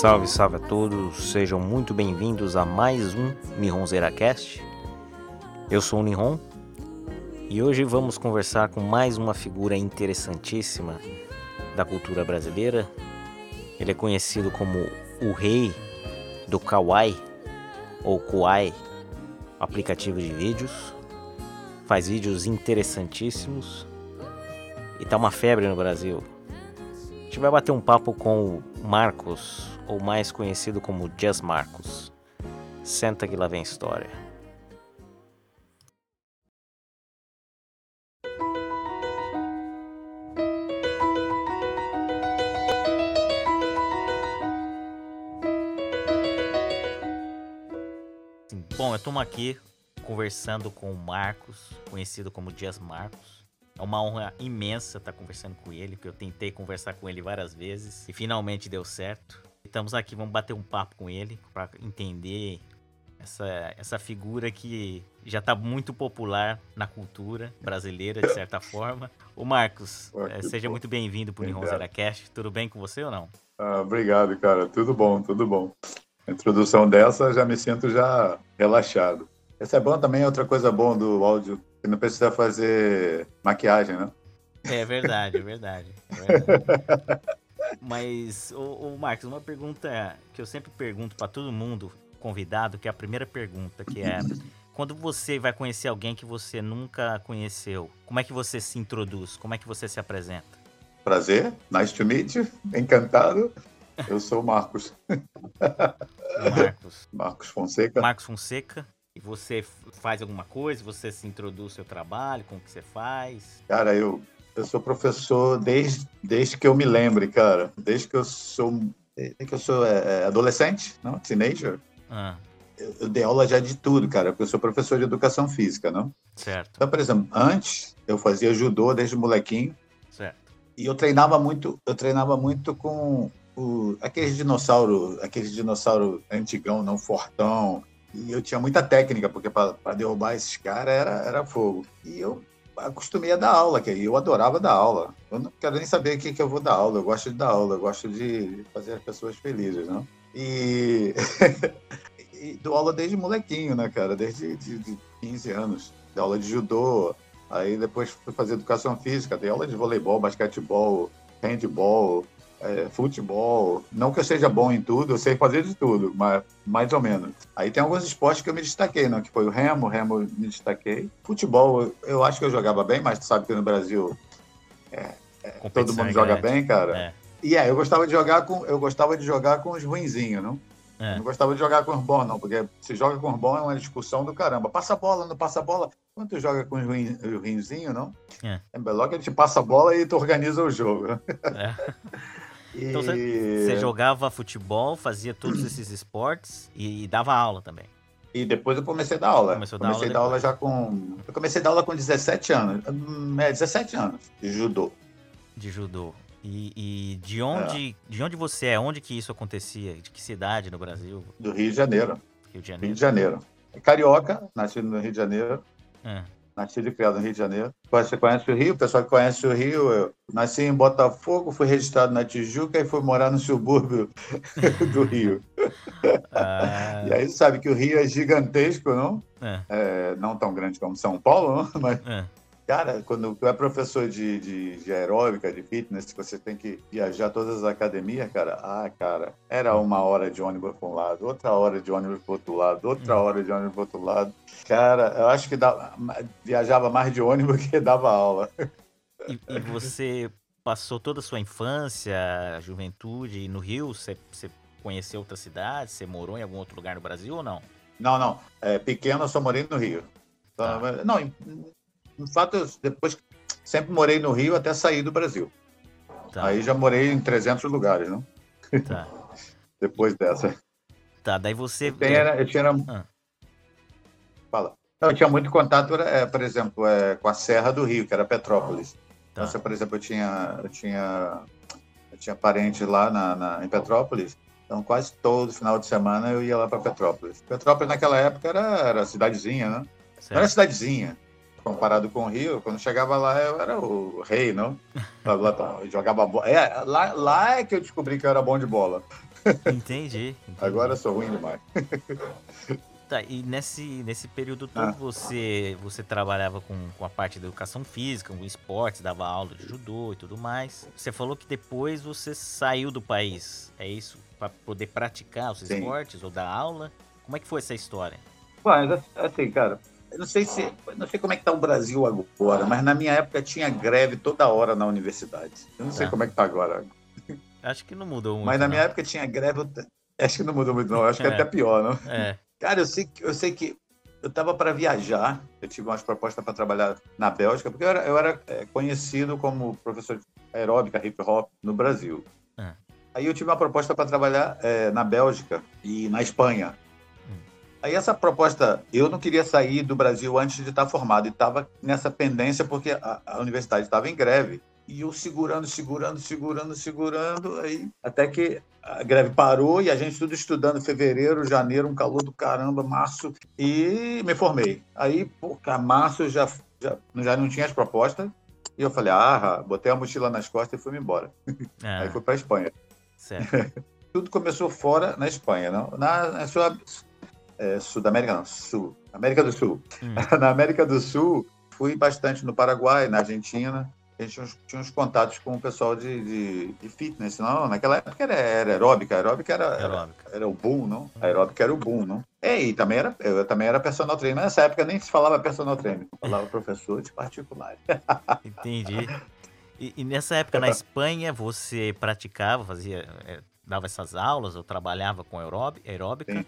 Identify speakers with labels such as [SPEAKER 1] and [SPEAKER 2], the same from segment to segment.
[SPEAKER 1] Salve, salve a todos, sejam muito bem-vindos a mais um Nihon Zeracast. Eu sou o Nihon e hoje vamos conversar com mais uma figura interessantíssima da cultura brasileira. Ele é conhecido como o rei do Kawaii ou Kuai, aplicativo de vídeos. Faz vídeos interessantíssimos e tá uma febre no Brasil. A gente vai bater um papo com o Marcos, ou mais conhecido como Just Marcos. Senta que lá vem história. Bom, eu estamos aqui conversando com o Marcos, conhecido como Dias Marcos. É uma honra imensa estar conversando com ele, porque eu tentei conversar com ele várias vezes e finalmente deu certo. Estamos aqui, vamos bater um papo com ele para entender essa, essa figura que já está muito popular na cultura brasileira, de certa forma. O Marcos, é, seja muito bem-vindo para o Nihon Zeracast. Tudo bem com você ou não?
[SPEAKER 2] Ah, obrigado, cara. Tudo bom, tudo bom. A introdução dessa, já me sinto já relaxado. Esse é bom também, outra coisa boa do áudio, que não precisa fazer maquiagem, né?
[SPEAKER 1] É verdade, é verdade. É verdade. Mas, o, Marcos, uma pergunta que eu sempre pergunto para todo mundo convidado, que é a primeira pergunta, que é quando você vai conhecer alguém que você nunca conheceu, como é que você se introduz? Como é que você se apresenta?
[SPEAKER 2] Prazer, nice to meet you, encantado. Eu sou o Marcos.
[SPEAKER 1] Marcos.
[SPEAKER 2] Marcos Fonseca.
[SPEAKER 1] Marcos Fonseca. E você faz alguma coisa? Você se introduz ao seu trabalho? Como que você faz?
[SPEAKER 2] Cara, eu eu sou professor desde, desde que eu me lembre, cara. Desde que eu sou, desde que eu sou é, é, adolescente, não? Teenager. Ah. Eu, eu, dei aula já de tudo, cara, porque eu sou professor de educação física, não?
[SPEAKER 1] Certo.
[SPEAKER 2] Então, por exemplo, antes eu fazia judô desde molequinho.
[SPEAKER 1] Certo.
[SPEAKER 2] E eu treinava muito, eu treinava muito com o, aqueles dinossauro, aqueles dinossauro antigão, não fortão. E eu tinha muita técnica, porque para derrubar esses caras era, era fogo. E eu acostumei a dar aula, que eu adorava dar aula. Eu não quero nem saber o que, que eu vou dar aula, eu gosto de dar aula, eu gosto de fazer as pessoas felizes, não? E, e dou aula desde molequinho, né, cara? Desde de, de 15 anos. Dei aula de judô, aí depois fui fazer educação física, dei aula de voleibol, basquetebol, handball, é, futebol. Não que eu seja bom em tudo, eu sei fazer de tudo, mas mais ou menos. Aí tem alguns esportes que eu me destaquei, né? Que foi o remo, o remo me destaquei. Futebol, eu acho que eu jogava bem, mas tu sabe que no Brasil é, é, todo mundo joga bem, cara. É. E é, eu gostava de jogar com, eu gostava de jogar com os ruinzinhos, não? É. Não gostava de jogar com os bons, não, porque se joga com os bons é uma discussão do caramba. Passa a bola, não passa a bola. Quando tu joga com os ruinzinhos, não? É. é melhor que a gente passa a bola e tu organiza o jogo. É.
[SPEAKER 1] Então e... você jogava futebol, fazia todos esses esportes e, dava aula também.
[SPEAKER 2] E depois eu comecei a dar aula. Começou comecei a dar aula já com. Eu comecei a dar aula com 17 anos. Hum, é, 17 anos de judô.
[SPEAKER 1] De judô. E, e de onde é. de onde você é? Onde que isso acontecia? De que cidade no Brasil?
[SPEAKER 2] Do Rio de Janeiro.
[SPEAKER 1] Rio de Janeiro.
[SPEAKER 2] Rio de Janeiro. Carioca, nascido no Rio de Janeiro. É nascido e criado no Rio de Janeiro. Você conhece o Rio? O pessoal que conhece o Rio, eu nasci em Botafogo, fui registrado na Tijuca e fui morar no subúrbio do Rio. Ah. E aí sabe que o Rio é gigantesco, não? É. É, não tão grande como São Paulo, não? mas é. Cara, quando tu é professor de, de, de, aeróbica, de fitness, você tem que viajar todas as academias, cara. Ah, cara, era uma hora de ônibus para um lado, outra hora de ônibus para outro lado, outra hum. hora de ônibus para outro lado. Cara, eu acho que dava, viajava mais de ônibus que dava aula.
[SPEAKER 1] E, e você passou toda a sua infância, juventude no Rio? Você, você conheceu outras cidades? Você morou em algum outro lugar no Brasil ou não?
[SPEAKER 2] Não, não. É, pequeno eu só morei no Rio. Tá. Não, no fato, eu depois sempre morei no Rio até sair do Brasil. Tá. Aí já morei em 300 lugares, não? Tá. depois dessa.
[SPEAKER 1] Tá, daí você.
[SPEAKER 2] Eu tinha. Eu tinha... Ah. Fala. Eu tinha muito contato, é, por exemplo, é, com a Serra do Rio, que era Petrópolis. Tá. Então, por exemplo, eu tinha, eu tinha, eu tinha parentes lá na, na, em Petrópolis. Então, quase todo final de semana eu ia lá para Petrópolis. Petrópolis, naquela época, era, era cidadezinha, né? Certo. Não era cidadezinha comparado com o Rio, quando chegava lá eu era o rei, não? Eu jogava bola. É, lá, lá é que eu descobri que eu era bom de bola.
[SPEAKER 1] Entendi. entendi.
[SPEAKER 2] Agora eu sou ruim demais.
[SPEAKER 1] Tá, e nesse, nesse período todo
[SPEAKER 2] Ah.
[SPEAKER 1] você, você trabalhava com, com a parte da educação física, com esportes, dava aula de judô e tudo mais. Você falou que depois você saiu do país, é isso? Pra poder praticar os
[SPEAKER 2] Sim.
[SPEAKER 1] esportes ou dar aula? Como é que foi essa história?
[SPEAKER 2] Mas assim, cara, não sei se. Não sei como é que tá o Brasil agora, mas na minha época tinha greve toda hora na universidade. Eu não sei
[SPEAKER 1] Tá.
[SPEAKER 2] como é que tá agora.
[SPEAKER 1] Acho que não mudou muito.
[SPEAKER 2] mas na
[SPEAKER 1] não.
[SPEAKER 2] minha época tinha greve. Acho que não mudou muito, não. Acho que é
[SPEAKER 1] É.
[SPEAKER 2] até pior, não?
[SPEAKER 1] É,
[SPEAKER 2] Cara, eu sei que eu sei que eu estava para viajar. Eu tive umas propostas para trabalhar na Bélgica, porque eu era, eu era, é, conhecido como professor de aeróbica, hip hop no Brasil.
[SPEAKER 1] Ah.
[SPEAKER 2] Aí eu tive uma proposta para trabalhar é, na Bélgica e na Espanha. Aí essa proposta, eu não queria sair do Brasil antes de estar formado e estava nessa pendência porque a, a universidade estava em greve. E eu segurando, segurando, segurando, segurando, aí até que a greve parou e a gente tudo estudando fevereiro, janeiro, um calor do caramba, março, e me formei. Aí, pô, março eu já, já, já não tinha as propostas, e eu falei, ah, botei a mochila nas costas e fui embora.
[SPEAKER 1] ah,
[SPEAKER 2] Aí fui para Espanha.
[SPEAKER 1] certo.
[SPEAKER 2] Tudo começou fora na Espanha, não? Na, na Sul, é, Sul da América, não, Sul, América do Sul.
[SPEAKER 1] Hum.
[SPEAKER 2] na América do Sul, fui bastante no Paraguai, na Argentina. A gente tinha uns, tinha uns contatos com o pessoal de, de, de fitness, não? Naquela época era, era aeróbica, aeróbica era, era,
[SPEAKER 1] Aeróbica.
[SPEAKER 2] era o boom, não? A aeróbica era o boom, não? É, e também era, eu também era personal trainer. Nessa época nem se falava personal trainer, falava professor de particular.
[SPEAKER 1] Entendi. E, e nessa época na Espanha você praticava, fazia, é, dava essas aulas ou trabalhava com aeróbi- aeróbica?
[SPEAKER 2] Sim.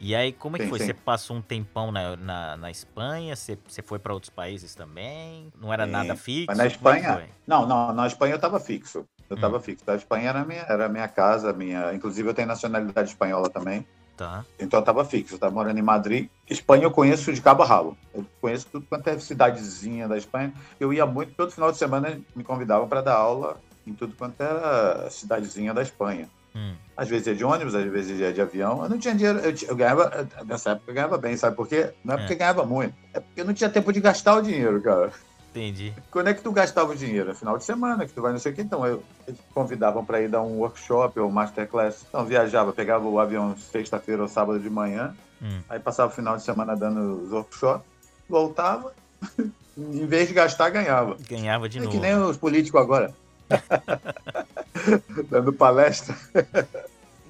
[SPEAKER 1] E aí, como é que
[SPEAKER 2] Sim,
[SPEAKER 1] foi?
[SPEAKER 2] sim.
[SPEAKER 1] Você passou um tempão na, na, na Espanha? Você, você foi para outros países também? Não era
[SPEAKER 2] Sim.
[SPEAKER 1] nada fixo?
[SPEAKER 2] Mas na
[SPEAKER 1] é
[SPEAKER 2] Espanha-? Não, não, na Espanha eu estava fixo. Eu
[SPEAKER 1] Hum.
[SPEAKER 2] estava fixo. A Espanha era minha, era minha casa, minha. Inclusive eu tenho nacionalidade espanhola também.
[SPEAKER 1] Tá.
[SPEAKER 2] Então eu estava fixo, eu estava morando em Madrid. Espanha eu conheço de cabo a rabo. Eu conheço tudo quanto é cidadezinha da Espanha. Eu ia muito, todo final de semana me convidavam para dar aula em tudo quanto era cidadezinha da Espanha.
[SPEAKER 1] Hum,
[SPEAKER 2] Às vezes ia de ônibus, às vezes ia de avião. Eu não tinha dinheiro, eu, eu ganhava, nessa época eu ganhava bem, sabe por quê? Não é porque
[SPEAKER 1] É.
[SPEAKER 2] ganhava muito, é porque eu não tinha tempo de gastar o dinheiro, cara.
[SPEAKER 1] entendi.
[SPEAKER 2] Quando é que tu gastava o dinheiro? É final de semana, que tu vai não sei o que. Então, eu, eles convidavam para ir dar um workshop ou masterclass. Então, viajava, pegava o avião sexta-feira ou sábado de manhã,
[SPEAKER 1] Hum,
[SPEAKER 2] aí passava o final de semana dando os workshops, voltava, em vez de gastar, ganhava.
[SPEAKER 1] ganhava de
[SPEAKER 2] é
[SPEAKER 1] novo.
[SPEAKER 2] que nem os políticos agora. dando palestra.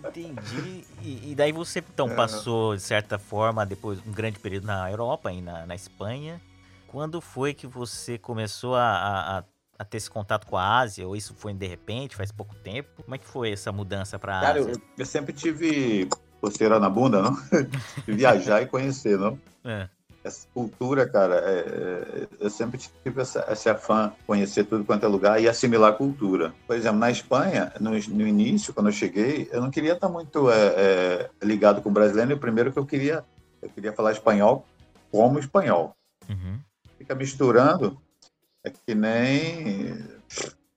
[SPEAKER 1] Entendi. E, e daí você então
[SPEAKER 2] É.
[SPEAKER 1] passou, de certa forma, depois um grande período na Europa e na, na Espanha. Quando foi que você começou a, a, a- ter esse contato com a Ásia? Ou isso foi de repente, faz pouco tempo? Como é que foi essa mudança para a
[SPEAKER 2] Cara,
[SPEAKER 1] Ásia?
[SPEAKER 2] eu, eu sempre tive coceira na bunda, não? viajar e conhecer, não?
[SPEAKER 1] É,
[SPEAKER 2] essa cultura, cara, é, é, eu sempre tive essa, essa fã conhecer tudo quanto é lugar e assimilar a cultura. Por exemplo, na Espanha, no, no início, quando eu cheguei, eu não queria estar muito é, é, ligado com o brasileiro. Primeiro que eu queria, eu queria falar espanhol como espanhol.
[SPEAKER 1] uhum,
[SPEAKER 2] Fica misturando, é que nem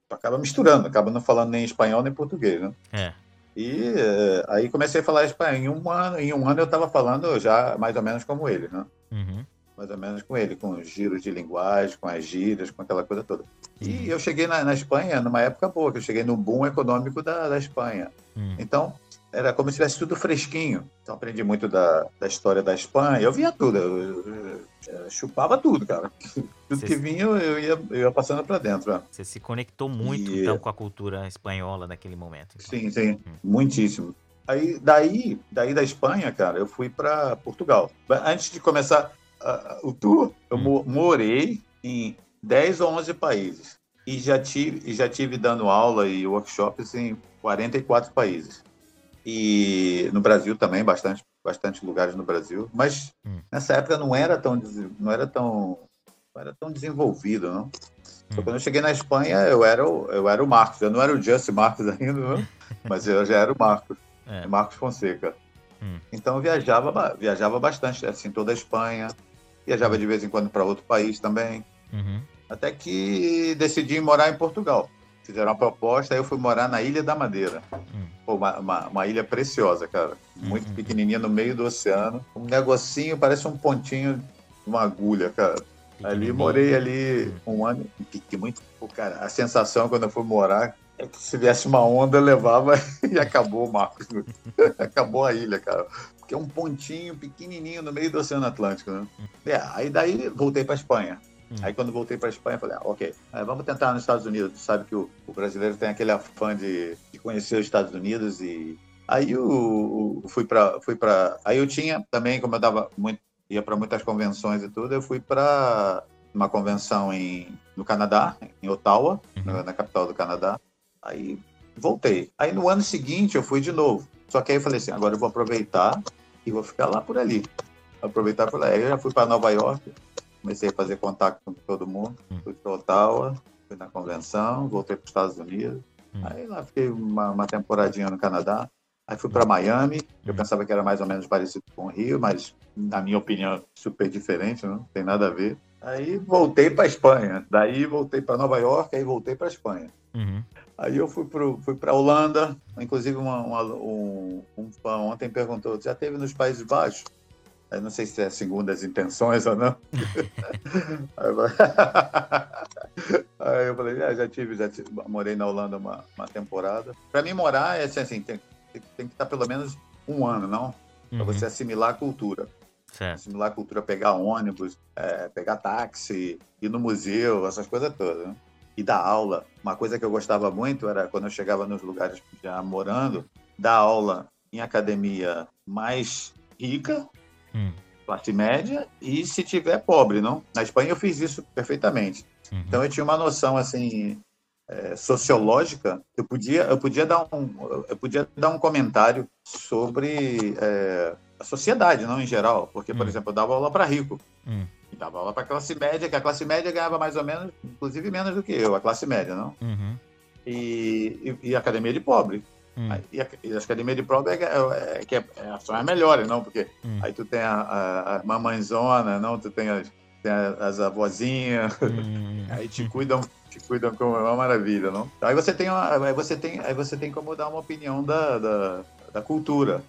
[SPEAKER 2] acaba misturando, acaba não falando nem espanhol nem português, né?
[SPEAKER 1] é,
[SPEAKER 2] E eh, aí comecei a falar espanhol. Em um ano, em um ano eu estava falando já mais ou menos como ele, né?
[SPEAKER 1] uhum,
[SPEAKER 2] mais ou menos com ele, com os giros de linguagem, com as gírias, com aquela coisa toda.
[SPEAKER 1] Uhum.
[SPEAKER 2] E eu cheguei na, na Espanha numa época boa, que eu cheguei no boom econômico da, da Espanha.
[SPEAKER 1] hum,
[SPEAKER 2] Então, era como se tivesse tudo fresquinho. Então, aprendi muito da, da história da Espanha. Eu via tudo, eu, eu- eu chupava tudo, cara. Tudo
[SPEAKER 1] Cê-
[SPEAKER 2] que vinha, eu ia, eu ia passando para dentro. né?
[SPEAKER 1] Você se conectou muito
[SPEAKER 2] E-
[SPEAKER 1] então com a cultura espanhola naquele momento. então.
[SPEAKER 2] Sim, sim,
[SPEAKER 1] Hum.
[SPEAKER 2] muitíssimo. Aí, daí, daí da Espanha, cara, eu fui para Portugal. Antes de começar ah, o tour, eu
[SPEAKER 1] Hum.
[SPEAKER 2] mo- morei em 10 ou 11 países. E já tive, já tive dando aula e workshops em 44 países. E no Brasil também, bastante, bastante lugares no Brasil. Mas
[SPEAKER 1] Hum.
[SPEAKER 2] nessa época não era tão, não era tão, não era tão desenvolvido, não.
[SPEAKER 1] Hum.
[SPEAKER 2] quando eu cheguei na Espanha, eu era o, eu era o Marcos. Eu não era o Just Marcos ainda, não, mas eu já era o Marcos.
[SPEAKER 1] É,
[SPEAKER 2] Marcos Fonseca.
[SPEAKER 1] Hum.
[SPEAKER 2] Então eu viajava, viajava bastante, assim, toda a Espanha. Viajava de vez em quando para outro país também.
[SPEAKER 1] uhum,
[SPEAKER 2] Até que decidi morar em Portugal. Fizeram uma proposta, aí eu fui morar na Ilha da Madeira.
[SPEAKER 1] hum,
[SPEAKER 2] Pô, uma, uma, uma ilha preciosa, cara. Muito
[SPEAKER 1] Uhum.
[SPEAKER 2] pequenininha no meio do oceano. Um negocinho, parece um pontinho de uma agulha, cara. Ali morei ali um ano. Que, que muito, pô, cara, a sensação quando eu fui morar se viesse uma onda, levava e acabou, Marcos. acabou a ilha, cara. Porque é um pontinho pequenininho no meio do Oceano Atlântico, né? É, aí daí voltei para Espanha. Hum. Aí quando voltei para Espanha, falei, ah, ok, é, vamos tentar nos Estados Unidos. Tu sabe que o, o brasileiro tem aquele afã de, de, conhecer os Estados Unidos e aí eu, fui para fui para aí eu tinha também como eu dava muito ia para muitas convenções e tudo, eu fui para uma convenção em, no Canadá, em Ottawa, uhum. na, na, capital do Canadá. Aí voltei. Aí no ano seguinte eu fui de novo. Só que aí eu falei assim, agora eu vou aproveitar e vou ficar lá por ali. Aproveitar por lá. Aí eu já fui para Nova York, comecei a fazer contato com todo mundo. Uhum. Fui para Ottawa, fui na convenção, voltei para os Estados Unidos. Uhum. Aí lá fiquei uma, uma temporadinha no Canadá. Aí fui para Miami, eu pensava que era mais ou menos parecido com o Rio, mas na minha opinião super diferente, não tem nada a ver. Aí voltei para Espanha, daí voltei para Nova York, aí voltei para Espanha. Uhum. Aí eu fui para fui para Holanda, inclusive uma, uma, um, um fã ontem perguntou, já teve nos Países Baixos? Eu não sei se é segundo as intenções ou não. aí eu falei, ah, já tive, já tive, morei na Holanda uma, uma temporada. Para mim morar é assim, assim tem, tem que estar pelo menos um ano, não? Para uhum. você assimilar a cultura. Certo. Assimilar a cultura, pegar ônibus, é, pegar táxi, ir no museu, essas coisas todas. Né? E dar aula. Uma coisa que eu gostava muito era quando eu chegava nos lugares já morando, dar aula em academia mais rica, hum. classe média, e se tiver pobre, não? Na Espanha eu fiz isso perfeitamente. Uhum. Então eu tinha uma noção assim é, sociológica, eu podia, eu podia dar um, eu podia dar um comentário sobre é, a sociedade, não em geral, porque, por hum. exemplo, eu dava aula para rico. Hum. E dava aula para classe média, que a classe média ganhava mais ou menos, inclusive menos do que eu, a classe média, não? Uhum. E, e, e, academia de pobre. Hum. E, a, e a academia de pobre é, é, é que é, é, são as melhores, não? Porque hum. aí tu tem a, a, a mamãezona, não? Tu tem as, tem as avózinhas, hum. aí te cuidam te cuidam como é uma maravilha, não? Aí você tem, uma, aí você tem, aí você tem como dar uma opinião da, da, da cultura.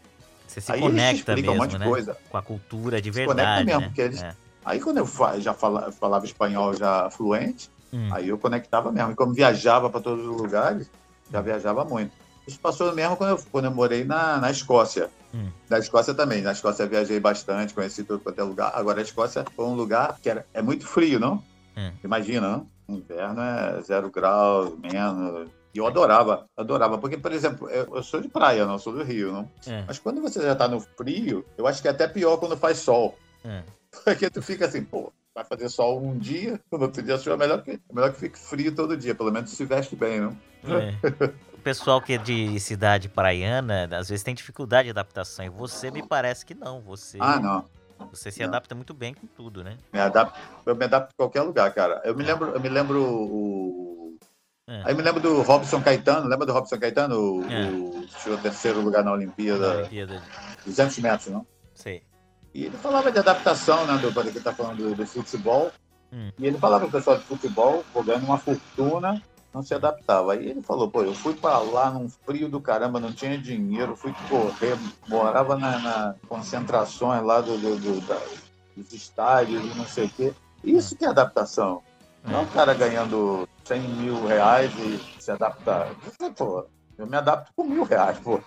[SPEAKER 1] Você se aí conecta mesmo, um monte né? De coisa. Com a cultura de verdade. Se conecta mesmo, né?
[SPEAKER 2] eles, é. aí quando eu já falava, falava espanhol já fluente, hum. aí eu conectava mesmo. E como viajava para todos os lugares, já viajava muito. Isso passou mesmo quando eu, quando eu morei na, na Escócia. Hum. Na Escócia também. Na Escócia viajei bastante, conheci tudo quanto é lugar. Agora a Escócia foi um lugar que era, é muito frio, não? Hum. Imagina, não? Inverno é zero grau, menos. E eu adorava, adorava. Porque, por exemplo, eu, sou de praia, não sou do Rio, não? É. Mas quando você já tá no frio, eu acho que é até pior quando faz sol. É. Porque tu fica assim, pô, vai fazer sol um dia, no outro dia é melhor que, é melhor que fique frio todo dia, pelo menos se veste bem, não?
[SPEAKER 1] É. Pessoal que é de cidade praiana, às vezes tem dificuldade de adaptação. E você me parece que não. Você...
[SPEAKER 2] Ah, não.
[SPEAKER 1] Você se adapta muito bem com tudo, né?
[SPEAKER 2] Me adapto, eu me adapto a qualquer lugar, cara. Eu me lembro, eu me lembro o. É. Aí me lembro do Robson Caetano, lembra do Robson Caetano? O, é. o tirou terceiro lugar na Olimpíada. Na Olimpíada. 200 metros, não?
[SPEAKER 1] Sei.
[SPEAKER 2] E ele falava de adaptação, né? Do, ele tá falando do, do futebol. Hum. E ele falava pro pessoal de futebol, ganhando uma fortuna não se adaptava. Aí ele falou, pô, eu fui para lá num frio do caramba, não tinha dinheiro, fui correr, morava na, na concentrações lá do, do, do da, dos estádios e não sei o quê. Isso que é adaptação. Não é o cara ganhando 100 mil reais e se adaptar. Pô, eu me adapto com mil reais, pô.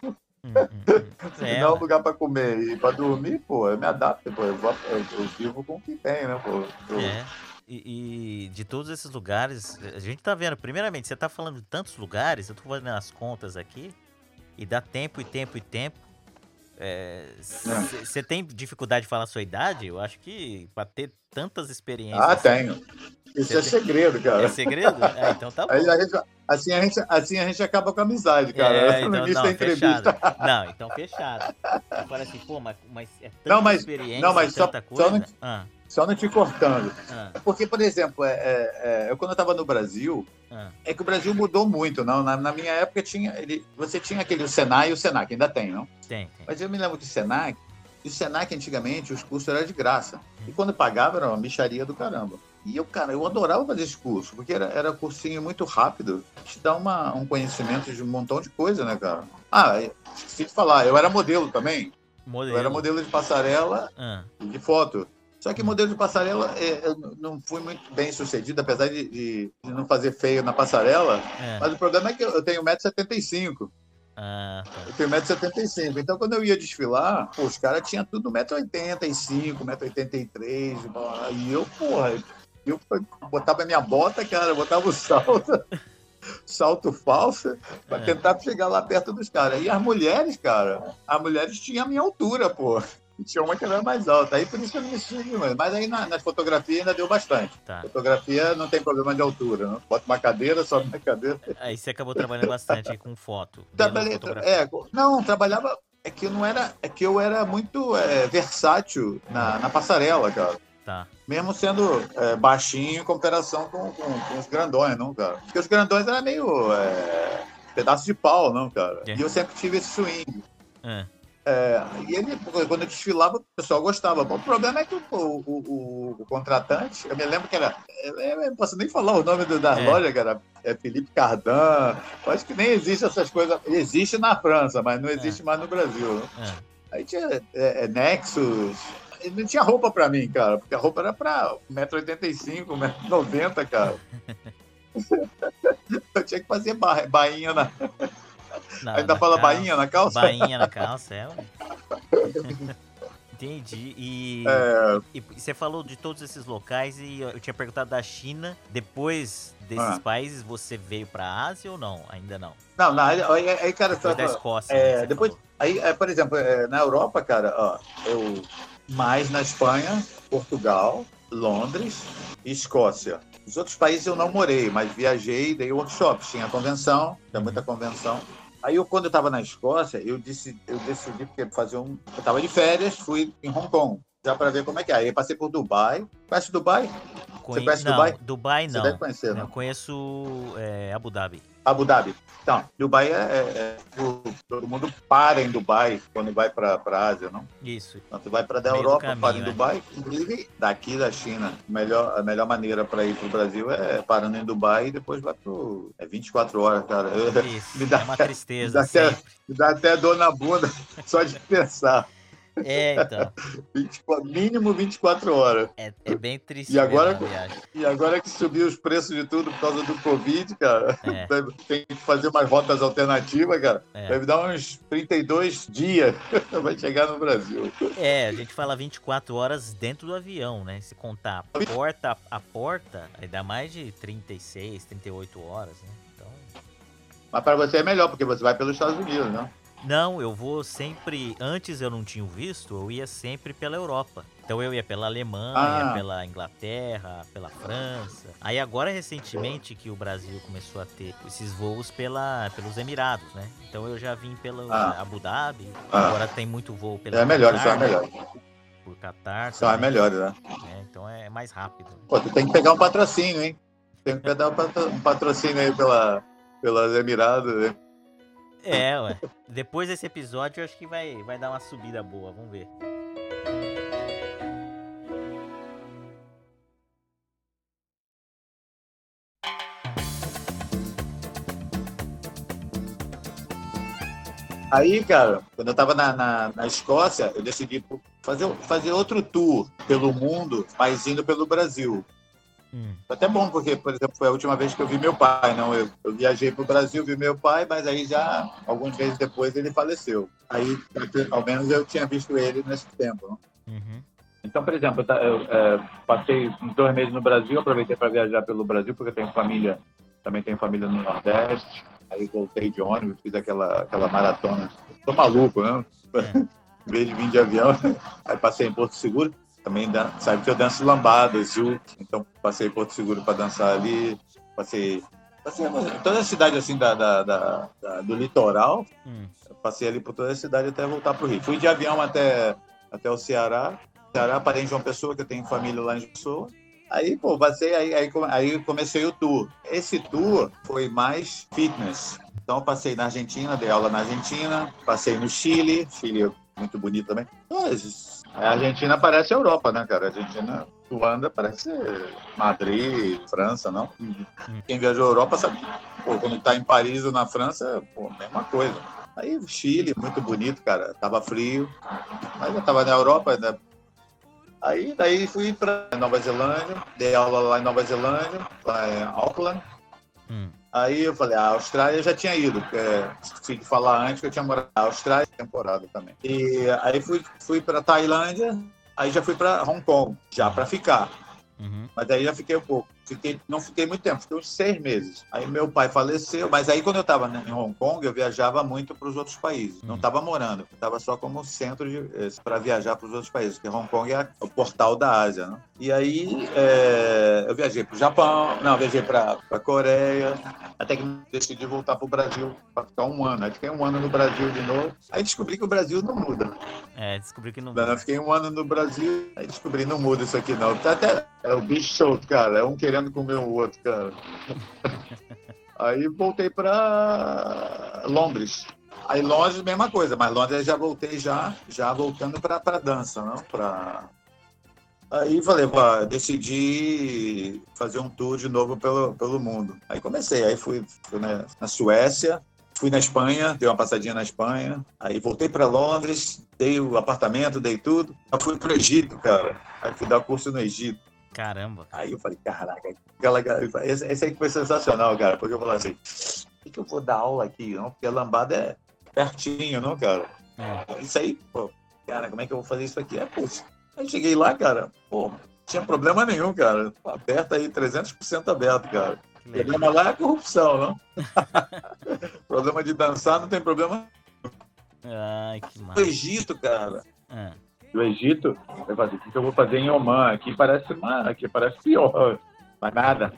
[SPEAKER 2] Hum, hum, hum. É, não é um lugar para comer e para dormir, pô, eu me adapto, pô, eu, vou, eu, eu vivo com o que tem, né, pô. Eu,
[SPEAKER 1] é. E, e, de todos esses lugares, a gente tá vendo, primeiramente, você tá falando de tantos lugares, eu tô fazendo as contas aqui, e dá tempo e tempo e tempo. Você é, tem dificuldade de falar a sua idade? Eu acho que para ter tantas experiências.
[SPEAKER 2] Ah, tenho. Isso é tem... segredo, cara.
[SPEAKER 1] É segredo? É, então tá bom. A
[SPEAKER 2] gente, assim, a gente, assim a gente acaba com a amizade, cara.
[SPEAKER 1] É, então, não, não, fechado. Não, então fechado. Falo assim, pô, mas, mas é tanta não, mas, experiência, não, mas tanta só, coisa. Só não,
[SPEAKER 2] ah. Só não te cortando. Ah. Porque, por exemplo, é, é, é eu quando eu estava no Brasil, ah. é que o Brasil mudou muito, não? Na, na, minha época tinha, ele, você tinha aquele o Senai e o Senac, ainda tem, não?
[SPEAKER 1] Tem, tem.
[SPEAKER 2] Mas eu me lembro que o Senac, o Senac antigamente os cursos eram de graça. E quando pagava era uma micharia do caramba. E eu, cara, eu adorava fazer esse curso, porque era, era cursinho muito rápido, te dá uma, um conhecimento de um montão de coisa, né, cara? Ah, esqueci de falar, eu era modelo também. Modelo. Eu era modelo de passarela ah. e de foto. Só que modelo de passarela, é, eu não fui muito bem sucedido, apesar de, de, não fazer feio na passarela. É. Mas o problema é que eu tenho 1,75m. Ah, tá. Eu tenho 1,75m. Então, quando eu ia desfilar, pô, os caras tinham tudo 1,85m, 1,83m. E eu, porra, eu botava minha bota, cara, botava o salto, salto falso, para é. tentar chegar lá perto dos caras. E as mulheres, cara, as mulheres tinham a minha altura, pô. Tinha uma que era mais alta. Aí por isso que eu não me subi, mas aí na, nas fotografias ainda deu bastante. Tá. Fotografia não tem problema de altura, não. Bota uma cadeira, sobe uma cadeira.
[SPEAKER 1] Aí você acabou trabalhando bastante com foto.
[SPEAKER 2] Trabalhei, é, não, trabalhava. É que eu não era. É que eu era muito é, versátil na, na passarela, cara. Tá. Mesmo sendo é, baixinho em comparação com, com, com, os grandões, não, cara? Porque os grandões eram meio é, pedaço de pau, não, cara? É. E eu sempre tive esse swing. É. É, e ele, quando eu desfilava, o pessoal gostava. Bom, o problema é que o, o, o, contratante, eu me lembro que era. Eu não posso nem falar o nome do, da é. loja, cara. É Felipe Cardan. Eu acho que nem existe essas coisas. Existe na França, mas não existe é. mais no Brasil. Né? Aí tinha é, é Nexus, não tinha roupa pra mim, cara, porque a roupa era pra 1,85m, 1,90m, cara. eu tinha que fazer ba bainha na. Não, Ainda na fala calça, bainha na calça?
[SPEAKER 1] Bainha na calça, é. Entendi. E, é... e, você falou de todos esses locais e eu tinha perguntado da China. Depois desses ah. países, você veio para a Ásia ou não? Ainda não?
[SPEAKER 2] Não, não aí, aí, cara,
[SPEAKER 1] depois da Escócia.
[SPEAKER 2] É, né, depois, aí, é, por exemplo, é, na Europa, cara, ó, eu mais na Espanha, Portugal, Londres e Escócia. Os outros países eu não morei, mas viajei, dei workshops, tinha convenção, tinha muita convenção. Aí eu, quando eu estava na Escócia, eu, disse, eu decidi porque fazer um. Eu estava de férias, fui em Hong Kong, já para ver como é que é. Aí passei por Dubai. Conhece Dubai?
[SPEAKER 1] Conhe... Você conhece não, Dubai? Dubai não. Você deve conhecer, não? Eu conheço é, Abu Dhabi.
[SPEAKER 2] Abu Dhabi. Então, Dubai é, é, é todo mundo para em Dubai quando vai para a Ásia, não?
[SPEAKER 1] Isso.
[SPEAKER 2] Então, tu vai para a Europa, caminho, para em é. Dubai, inclusive daqui da China. Melhor, a melhor maneira para ir para o Brasil é parando em Dubai e depois vai para é 24 horas, cara.
[SPEAKER 1] Isso, me dá, é uma tristeza.
[SPEAKER 2] Me dá, até, me dá até dor na bunda só de pensar.
[SPEAKER 1] É, então.
[SPEAKER 2] 24, mínimo 24 horas.
[SPEAKER 1] É, é bem triste.
[SPEAKER 2] E agora, e agora que subiu os preços de tudo por causa do Covid, cara, é. tem que fazer umas rotas alternativas, cara. É. Deve dar uns 32 dias vai chegar no Brasil.
[SPEAKER 1] É, a gente fala 24 horas dentro do avião, né? Se contar porta a porta, aí dá mais de 36, 38 horas, né? Então...
[SPEAKER 2] Mas para você é melhor, porque você vai pelos Estados Unidos, né?
[SPEAKER 1] Não, eu vou sempre. Antes eu não tinha visto, eu ia sempre pela Europa. Então eu ia pela Alemanha, ah. pela Inglaterra, pela França. Aí agora recentemente que o Brasil começou a ter esses voos pela, pelos Emirados, né? Então eu já vim pelo ah. Abu Dhabi. Ah. Agora tem muito voo pela.
[SPEAKER 2] É melhor, isso é melhor.
[SPEAKER 1] Por Qatar.
[SPEAKER 2] Só é melhor, né?
[SPEAKER 1] É, então é mais rápido.
[SPEAKER 2] Pô, tu tem que pegar um patrocínio, hein? Tem que pegar um patrocínio aí pela, pelas Emirados.
[SPEAKER 1] É, ué. Depois desse episódio, eu acho que vai, vai dar uma subida boa. Vamos ver.
[SPEAKER 2] Aí, cara, quando eu estava na, na, na, Escócia, eu decidi fazer, fazer outro tour pelo mundo, mas indo pelo Brasil. Hum. Até bom, porque, por exemplo, foi a última vez que eu vi meu pai. Não, eu, eu viajei para o Brasil, vi meu pai, mas aí já, alguns meses depois, ele faleceu. Aí, ao menos, eu tinha visto ele nesse tempo. Uhum. Então, por exemplo, eu, eu é, passei uns dois meses no Brasil, aproveitei para viajar pelo Brasil, porque eu tenho família, também tenho família no Nordeste. Aí voltei de ônibus, fiz aquela, aquela maratona. Tô maluco, né? É. em vez de vir de avião, aí passei em Porto Seguro também sabe que eu danço lambada, zouk, então passei Porto Seguro para dançar ali, passei, passei toda a cidade assim da, da, da, da do litoral, hum. passei ali por toda a cidade até voltar para o Rio. Fui de avião até, até o Ceará, Ceará, parei em João Pessoa, que eu tenho família lá em João Pessoa. Aí, pô, passei, aí, aí, aí comecei o tour. Esse tour foi mais fitness. Então, passei na Argentina, dei aula na Argentina, passei no Chile, Chile é muito bonito também. A Argentina parece a Europa, né, cara? A Argentina, Luanda parece Madrid, França, não? Uhum. Quem viajou à Europa sabe, pô, quando tá em Paris ou na França, pô, mesma coisa. Aí Chile, muito bonito, cara. Tava frio, mas eu tava na Europa, né? Aí daí fui para Nova Zelândia, dei aula lá em Nova Zelândia, lá em Auckland. Hum. Aí eu falei, a Austrália já tinha ido, porque esqueci de falar antes que eu tinha morado na Austrália temporada também. E aí fui, fui para Tailândia, aí já fui para Hong Kong, já para ficar. Uhum. Mas aí já fiquei um pouco. Fiquei, não fiquei muito tempo, fiquei uns seis meses. Aí meu pai faleceu, mas aí quando eu estava em Hong Kong, eu viajava muito para os outros países. Não estava uhum. morando, estava só como centro eh, para viajar para os outros países, porque Hong Kong é o portal da Ásia. Né? E aí é, eu viajei para o Japão, não, viajei para a Coreia, até que decidi voltar para o Brasil para ficar um ano. Aí fiquei um ano no Brasil de novo. Aí descobri que o Brasil não muda.
[SPEAKER 1] É, descobri que não
[SPEAKER 2] muda. Eu fiquei um ano no Brasil, aí descobri que não muda isso aqui não. Até é o bicho solto, cara. É um querendo querendo comer o outro, cara. Aí voltei para Londres. Aí Londres, mesma coisa, mas Londres já voltei já, já voltando para dança, não? Pra... Aí falei, pá, decidi fazer um tour de novo pelo, pelo mundo. Aí comecei, aí fui, fui na, na Suécia, fui na Espanha, dei uma passadinha na Espanha, aí voltei para Londres, dei o apartamento, dei tudo. Aí fui para o Egito, cara. Aí fui dar curso no Egito.
[SPEAKER 1] Caramba.
[SPEAKER 2] Aí eu falei, caraca, aquela, esse, esse aí foi sensacional, cara, porque eu falei assim, o que, eu vou dar aula aqui? Não? Porque a lambada é pertinho, não, cara? É. Isso aí, pô, cara, como é que eu vou fazer isso aqui? É, pô, aí cheguei lá, cara, pô, não tinha problema nenhum, cara. Aberto aí, 300% aberto, cara. O problema lá é a corrupção, não? problema de dançar não tem problema.
[SPEAKER 1] Ai, que massa. O
[SPEAKER 2] Egito, cara. É do Egito, eu falei, o que eu vou fazer em Oman? Aqui parece, uma, aqui parece pior, mas nada.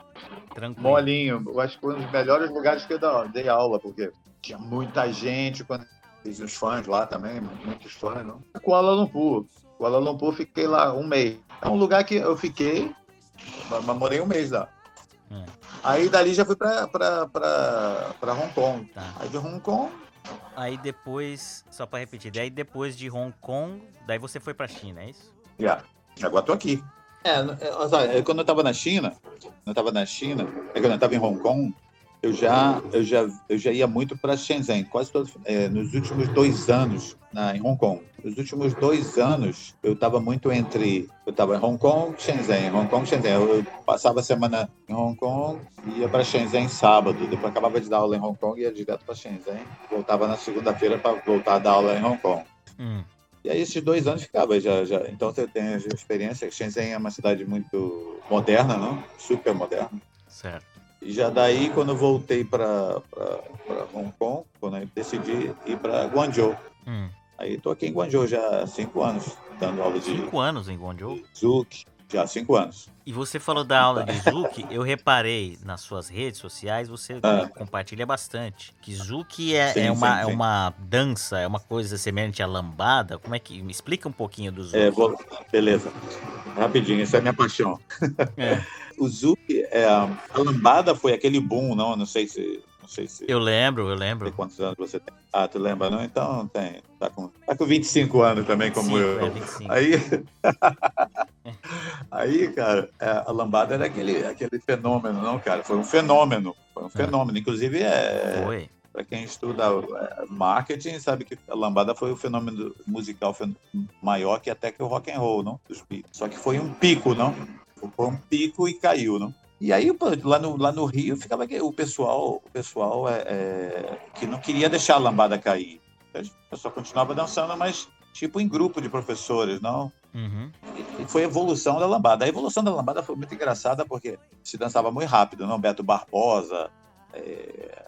[SPEAKER 2] Tranquilo. Molinho. Eu acho que foi um dos melhores lugares que eu dei aula, porque tinha muita gente, quando fiz os fãs lá também, muitos fãs, não? Kuala Lumpur. Kuala Lumpur, fiquei lá um mês. É um lugar que eu fiquei, mas morei um mês lá. É. Aí dali já fui para Hong Kong. Tá. Aí de Hong Kong
[SPEAKER 1] Aí depois, só para repetir, aí depois de Hong Kong, daí você foi para China, é isso?
[SPEAKER 2] Já. Yeah. Agora tô aqui. É, é, quando eu estava na China, eu estava na China, é quando eu estava em Hong Kong, eu já, eu já, eu já ia muito para Shenzhen, quase todos, é, nos últimos dois anos na, em Hong Kong. Nos últimos dois anos, eu estava muito entre, eu estava em Hong Kong, Shenzhen, Hong Kong, Shenzhen. Eu, eu passava a semana em Hong Kong, ia para Shenzhen sábado, depois acabava de dar aula em Hong Kong, ia direto para Shenzhen, voltava na segunda-feira para voltar a dar aula em Hong Kong. Hum. E aí esses dois anos ficava já, já. Então eu tenho a experiência. Shenzhen é uma cidade muito moderna, não? Super moderna.
[SPEAKER 1] Certo.
[SPEAKER 2] E já daí, quando eu voltei para Hong Kong, quando eu decidi ir para Guangzhou. Hum. Aí estou aqui em Guangzhou já há cinco anos, dando aula de...
[SPEAKER 1] Cinco anos em Guangzhou?
[SPEAKER 2] Zouk, já há cinco anos.
[SPEAKER 1] E você falou da aula de Zouk, eu reparei nas suas redes sociais, você ah. compartilha bastante. Que Zouk é, sim, é, uma, sim, sim. é uma dança, é uma coisa semelhante à lambada. Como é que. Me explica um pouquinho do Zouk.
[SPEAKER 2] É, vou... Beleza. Rapidinho, essa é a minha paixão. É. o Zouk, é, a lambada foi aquele boom, não? Não sei se. Não sei se.
[SPEAKER 1] Eu lembro, eu lembro.
[SPEAKER 2] Quantos anos você tem? Ah, tu lembra, não? Então tem. Tá com, tá com 25 anos também, como eu. É 25. Aí. Aí, cara, é, a lambada era aquele, aquele fenômeno, não, cara? Foi um fenômeno. Foi um fenômeno. Inclusive, é.
[SPEAKER 1] Foi
[SPEAKER 2] para quem estuda é, marketing sabe que a lambada foi o fenômeno musical maior que até que o rock and roll, não? Só que foi um pico, não? Foi um pico e caiu, não? E aí, lá no, lá no Rio, ficava o pessoal, o pessoal é, é, que não queria deixar a lambada cair. O pessoal continuava dançando, mas tipo em grupo de professores, não? Uhum. E foi a evolução da lambada. A evolução da lambada foi muito engraçada porque se dançava muito rápido, não? Beto Barbosa, é,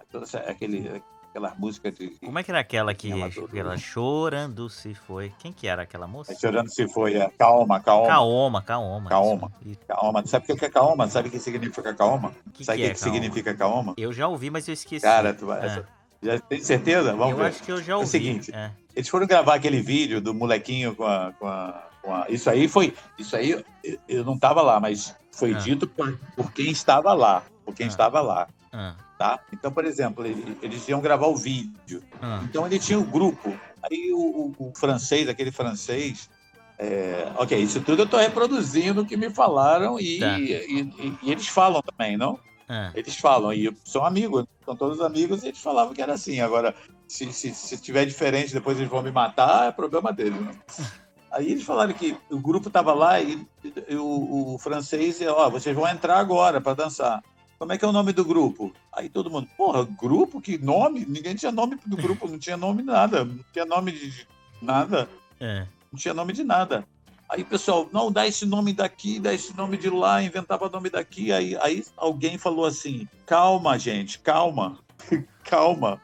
[SPEAKER 2] aquele, aquela música de.
[SPEAKER 1] Como é que era aquela que ela chorando se foi? Quem que era aquela moça? É,
[SPEAKER 2] chorando se foi, é Calma, Calma.
[SPEAKER 1] Calma, Calma.
[SPEAKER 2] Calma. Calma. Sabe o que é Calma? Sabe o que significa Calma?
[SPEAKER 1] Que
[SPEAKER 2] Sabe o que, que, que significa Calma?
[SPEAKER 1] Eu já ouvi, mas eu esqueci.
[SPEAKER 2] Cara, tu vai. É. Já tem certeza? Vamos
[SPEAKER 1] eu
[SPEAKER 2] ver.
[SPEAKER 1] acho que eu já ouvi.
[SPEAKER 2] É o seguinte, é. eles foram gravar aquele vídeo do molequinho com a, com a... Isso aí foi... Isso aí eu não estava lá, mas foi ah. dito por, por, quem estava lá. Por quem ah. estava lá. Ah. Tá? Então, por exemplo, eles iam gravar o vídeo. Então ele tinha o um grupo. Aí o, o, o, francês, aquele francês, é, ok, isso tudo eu estou reproduzindo o que me falaram e, tá. e, e, e, eles falam também, não? Ah. Eles falam, e são amigos, são todos amigos, e eles falavam que era assim. Agora, se, se, se tiver diferente, depois eles vão me matar, é problema deles. Né? Aí eles falaram que o grupo estava lá e, e o, o, francês, ó, vocês vão entrar agora para dançar. Como é que é o nome do grupo? Aí todo mundo, porra, grupo? Que nome? Ninguém tinha nome do grupo, não tinha nome de nada, não tinha nome de nada. É. Não tinha nome de nada. Aí pessoal, não, dá esse nome daqui, dá esse nome de lá, inventava nome daqui. Aí, aí alguém falou assim: calma, gente, calma, calma,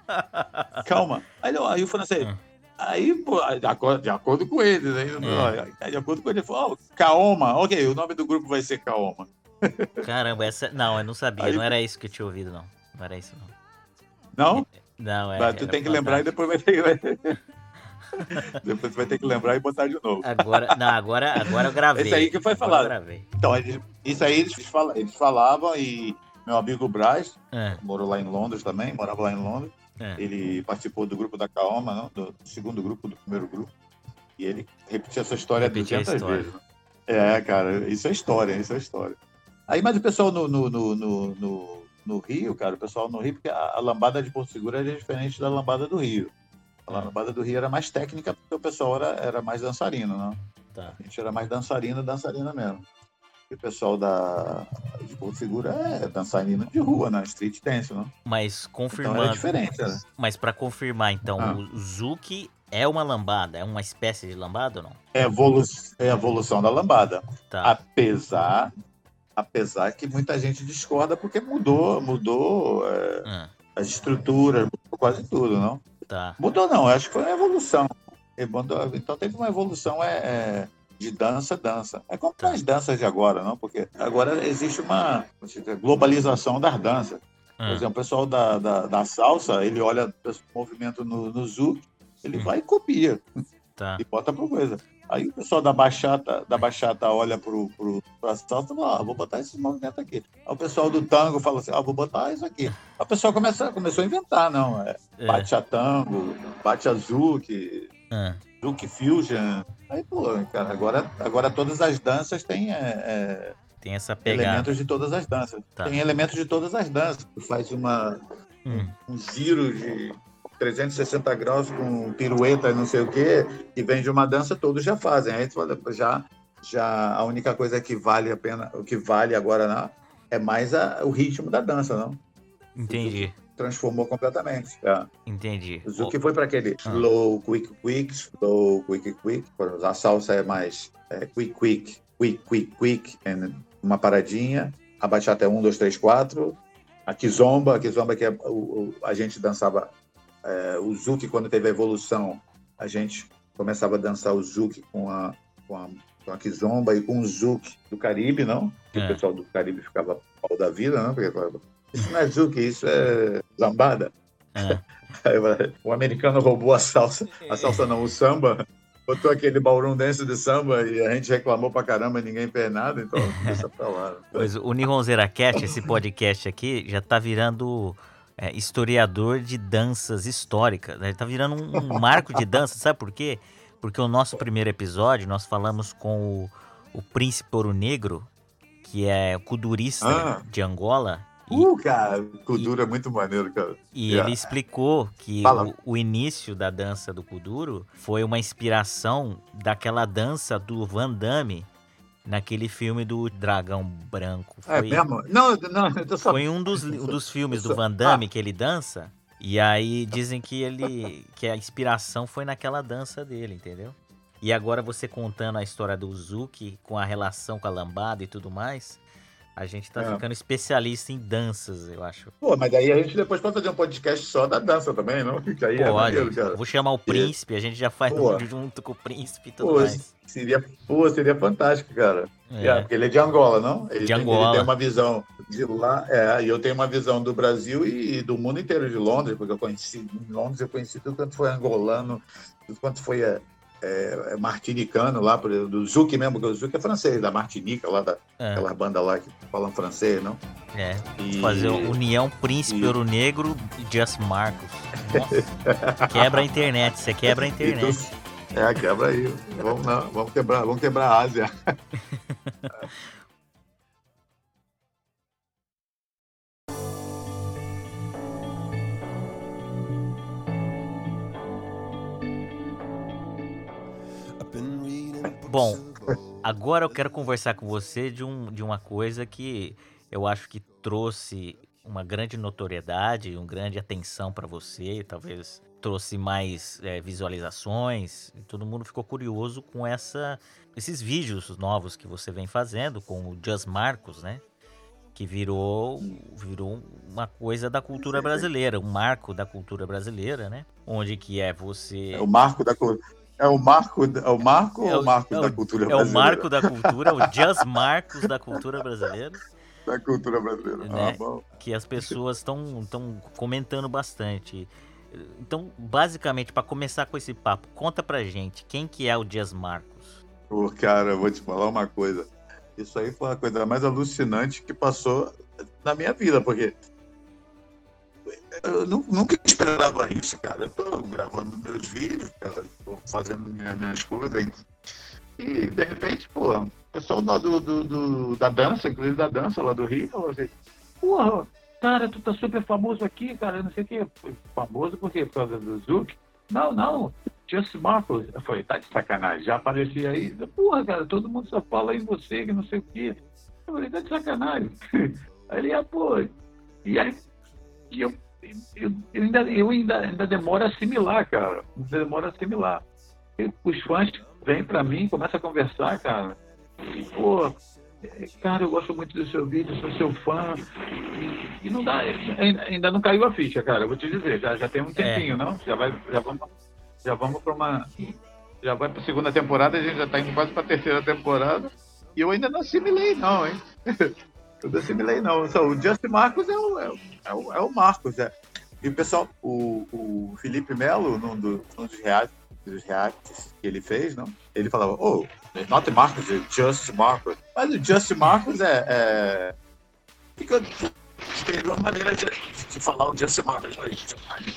[SPEAKER 2] calma. Aí, aí o francês, hum. Aí, pô, de acordo, de acordo com eles, aí, é. de acordo com ele, ele falou, oh, Kaoma, ok, o nome do grupo vai ser Kaoma.
[SPEAKER 1] Caramba, essa. Não, eu não sabia, aí, não era isso que eu tinha ouvido, não. Não era isso,
[SPEAKER 2] não. Não?
[SPEAKER 1] Não, é.
[SPEAKER 2] Mas tu tem que lembrar e depois vai ter. Vai... depois tu vai ter que lembrar e botar de novo.
[SPEAKER 1] Agora, não, agora, agora eu gravei.
[SPEAKER 2] Isso aí que foi falado. Então, isso aí eles, eles falavam e meu amigo Braz, é. morou lá em Londres também, morava lá em Londres. É. Ele participou do grupo da Kaoma, não? Do segundo grupo, do primeiro grupo. E ele repetia essa história Repetia 200 história. vezes. Né? É, cara, isso é história, isso é história. Aí, mas o pessoal no, no, no, no, no Rio, cara, o pessoal no Rio, porque a, a lambada de Porto Seguro era diferente da lambada do Rio. A é. lambada do Rio era mais técnica, porque o pessoal era, era mais dançarino, não? Tá. A gente era mais dançarino, dançarina mesmo. O pessoal da, de Porto Seguro é dançarino de rua, né? Street dance, não?
[SPEAKER 1] Mas confirmando. Então é
[SPEAKER 2] diferente, né?
[SPEAKER 1] Mas para confirmar, então, ah. o Zuki é uma lambada? É uma espécie de lambada ou não?
[SPEAKER 2] É, evolu é evolução da lambada. Tá. Apesar, apesar que muita gente discorda porque mudou, mudou é, ah. as estruturas, mudou quase tudo, não? Tá. Mudou não, acho que foi uma evolução. Então teve uma evolução é, é de dança, dança. É como tá. as danças de agora, não? Porque agora existe uma globalização das danças. Por hum. exemplo, o pessoal da, da, da, salsa, ele olha o movimento no, no Zouk, ele hum. vai e copia. Tá. E bota para coisa. Aí o pessoal da bachata, da bachata olha pro, pro, pra salsa e fala, ah, vou botar esse movimento aqui. Aí o pessoal do tango fala assim, ah, vou botar isso aqui. Aí o pessoal começa, começou a inventar, não. É, é. Bate a tango, bate a zouk, é. zouk fusion. Aí, pô, cara, agora, agora todas as danças têm... É, é,
[SPEAKER 1] tem essa pegada.
[SPEAKER 2] Elementos de todas as danças. Tá. Tem elementos de todas as danças. Tu faz uma, hum. um giro de 360 graus com pirueta e não sei o quê, e vem de uma dança, todos já fazem. Aí já, já a única coisa que vale a pena, o que vale agora não, é mais a, o ritmo da dança, não?
[SPEAKER 1] Entendi.
[SPEAKER 2] Transformou completamente. É.
[SPEAKER 1] Entendi.
[SPEAKER 2] O que foi para aquele ah. slow, quick, quick, slow, quick, quick. A salsa é mais é, quick, quick, quick, quick, quick, uma paradinha. A bachata é um, dois, três, quatro. A kizomba, a kizomba que é, o, o, a gente dançava é, o zouk, quando teve a evolução, a gente começava a dançar o zouk com a, com a, com a kizomba e com o zouk do Caribe, não? É. O pessoal do Caribe ficava pau da vida, não? Porque isso não é zouk, isso é lambada. É. o americano roubou a salsa, a salsa não, o samba, botou aquele ballroom dance de samba e a gente reclamou pra caramba e ninguém fez nada, então deixa pra lá.
[SPEAKER 1] Pois o Nihonzera Cast, esse podcast aqui, já tá virando é, historiador de danças históricas. Ele tá virando um, um marco de dança, sabe por quê? Porque o nosso primeiro episódio, nós falamos com o, o príncipe ouro negro, que é kudurista ah. de Angola.
[SPEAKER 2] Uh, cara, Kuduro é muito maneiro, cara.
[SPEAKER 1] E yeah. ele explicou que o, o, início da dança do Kuduro foi uma inspiração daquela dança do Van Damme, naquele filme do Dragão Branco.
[SPEAKER 2] É foi, é mesmo? Não, não,
[SPEAKER 1] eu só... Foi um dos, um dos filmes do Van Damme ah. que ele dança. E aí dizem que ele que a inspiração foi naquela dança dele, entendeu? E agora você contando a história do Zuki com a relação com a lambada e tudo mais, a gente tá é. ficando especialista em danças, eu acho.
[SPEAKER 2] Pô, mas aí a gente depois pode fazer um podcast só da dança também, não?
[SPEAKER 1] Que aí é pode. É maneiro, Vou chamar o príncipe, e... a gente já faz pô. junto com o príncipe e tudo pô, mais.
[SPEAKER 2] Seria, pô, seria fantástico, cara. É. é. porque ele é de Angola, não? Ele,
[SPEAKER 1] de Angola.
[SPEAKER 2] Ele tem uma visão de lá, é, e eu tenho uma visão do Brasil e do mundo inteiro de Londres, porque eu conheci, em Londres eu conheci tudo quanto foi angolano, tudo quanto foi é, é, martinicano lá, do Zuc mesmo, porque o Zuc é francês, da Martinica, lá da, é. aquela banda lá que falam francês, não?
[SPEAKER 1] É, e... fazer União Príncipe e... Ouro Negro e Just Marcos. Nossa, quebra a internet, você quebra a internet.
[SPEAKER 2] É, quebra aí. Vamos, não, vamos quebrar, vamos quebrar a Ásia.
[SPEAKER 1] Bom, agora eu quero conversar com você de, um, de uma coisa que eu acho que trouxe uma grande notoriedade, uma grande atenção para você, talvez trouxe mais é, visualizações. Todo mundo ficou curioso com essa, esses vídeos novos que você vem fazendo com o Just Marcos, né? Que virou, virou uma coisa da cultura brasileira, um marco da cultura brasileira, né? Onde que é você.
[SPEAKER 2] É o marco da é o marco, é o marco é o, ou o marco é da cultura
[SPEAKER 1] brasileira? É o marco da cultura, o Just Marcos da cultura brasileira.
[SPEAKER 2] Da cultura brasileira. Né? Ah, bom.
[SPEAKER 1] Que as pessoas estão comentando bastante. Então, basicamente, para começar com esse papo, conta pra gente quem que é o Dias Marcos.
[SPEAKER 2] Pô, cara, eu vou te falar uma coisa. Isso aí foi a coisa mais alucinante que passou na minha vida, porque eu nunca esperava isso, cara. Eu tô gravando meus vídeos, cara, tô fazendo minhas, minhas coisas. E, de repente, pô, o pessoal do, do, do, da dança, inclusive da dança lá do Rio, falou assim, porra, cara, tu tá super famoso aqui, cara, não sei o quê. Famoso por quê? Por causa do Zuc? Não, não, Just Marcos. Eu falei, tá de sacanagem, já apareci aí. Porra, cara, todo mundo só fala em você, que não sei o quê. Eu falei, tá de sacanagem. Aí ele, ah, pô. E aí, e eu, eu, eu, ainda, eu ainda, ainda demoro a assimilar, cara. Ainda demoro a assimilar. E os fãs vêm pra mim, começam a conversar, cara. E, pô, cara, eu gosto muito do seu vídeo, sou seu fã. E, e não dá, ainda não caiu a ficha, cara, eu vou te dizer, já, já tem um tempinho, é. não? Já, vai, já vamos, já vamos para uma. Já vai para segunda temporada, a gente já está indo quase para terceira temporada. E eu ainda não assimilei, não, hein? eu não assimilei, não. o Justin Marcos é o, é, o, é o Marcos, é. E o pessoal, o, o Felipe Melo, num, do, num dos reais dos reacts que ele fez, não? Ele falava, oh, not Marcos, é Just Marcos. Mas o Just Marcos é. é... Fica tem uma maneira de, de falar o Just Marcos.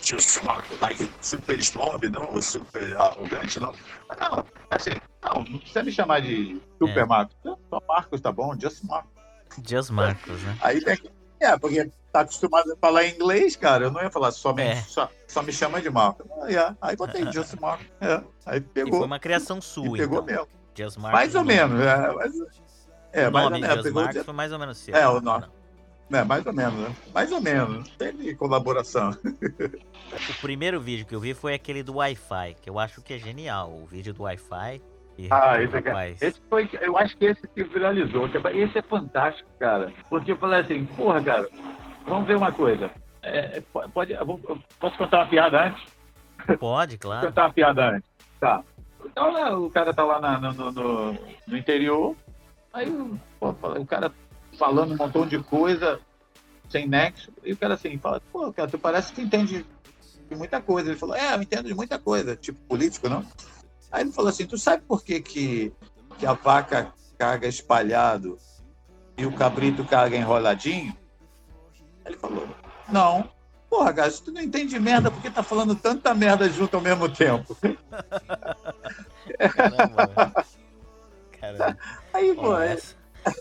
[SPEAKER 2] Just Marcos, like, super snob, não, super arrogante, não. Não, assim, não, não precisa me chamar de Super é. Marcos. Só Marcos tá bom, Just Marcos.
[SPEAKER 1] Just Marcos, né?
[SPEAKER 2] Aí tem que. É, porque tá acostumado a falar inglês, cara, eu não ia falar só me, é. só, só, me chama de Marco. Ah, yeah. Aí botei Just Marco. É. Aí pegou. E
[SPEAKER 1] foi uma criação sua,
[SPEAKER 2] pegou
[SPEAKER 1] então.
[SPEAKER 2] mesmo. Just mais ou menos. É, mas,
[SPEAKER 1] é, o mais ou menos. Just Marcos foi mais ou menos seu.
[SPEAKER 2] É, o nome. É, mais ou menos, né? Mais ou menos. Teve colaboração.
[SPEAKER 1] O primeiro vídeo que eu vi foi aquele do Wi-Fi, que eu acho que é genial. O vídeo do Wi-Fi.
[SPEAKER 2] Ah, esse, é, esse foi, eu acho que esse que viralizou. Esse é fantástico, cara. Porque eu falei assim, porra, cara, Vamos ver uma coisa. É, pode, posso contar uma piada antes?
[SPEAKER 1] Pode, claro.
[SPEAKER 2] contar uma piada antes. Tá. Então, né, o cara tá lá na, no, no, no, interior, aí pô, o cara falando um montão de coisa sem nexo, e o cara assim, fala, pô, cara, tu parece que entende de muita coisa. Ele falou, é, eu entendo de muita coisa, tipo político, não? Aí ele falou assim, tu sabe por que, que, que a vaca caga espalhado e o cabrito caga enroladinho? Ele falou, não. Porra, cara, tu não entende merda porque tá falando tanta merda junto ao mesmo tempo.
[SPEAKER 1] Caramba, Caramba.
[SPEAKER 2] Aí, pô, é...
[SPEAKER 1] essa,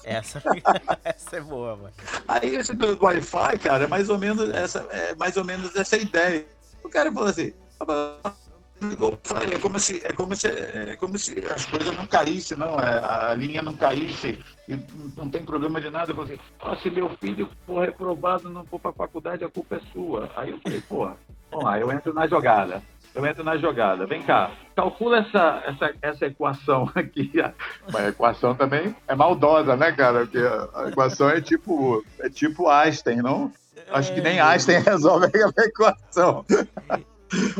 [SPEAKER 1] essa, essa, é boa, mano.
[SPEAKER 2] Aí esse do Wi-Fi, cara, é mais ou menos essa, é mais ou menos essa ideia. O cara falou assim, é como se, é como se, é como se as coisas não caíssem, não, é, a linha não caísse, e não tem problema de nada. Você, oh, se meu filho for reprovado, não for para a faculdade, a culpa é sua. Aí eu falei, porra, vamos lá, eu entro na jogada. Eu entro na jogada. Vem cá, calcula essa, essa, essa equação aqui. Mas a equação também é maldosa, né, cara? Porque a equação é tipo, é tipo Einstein, não? Acho que nem é. Einstein resolve aquela equação.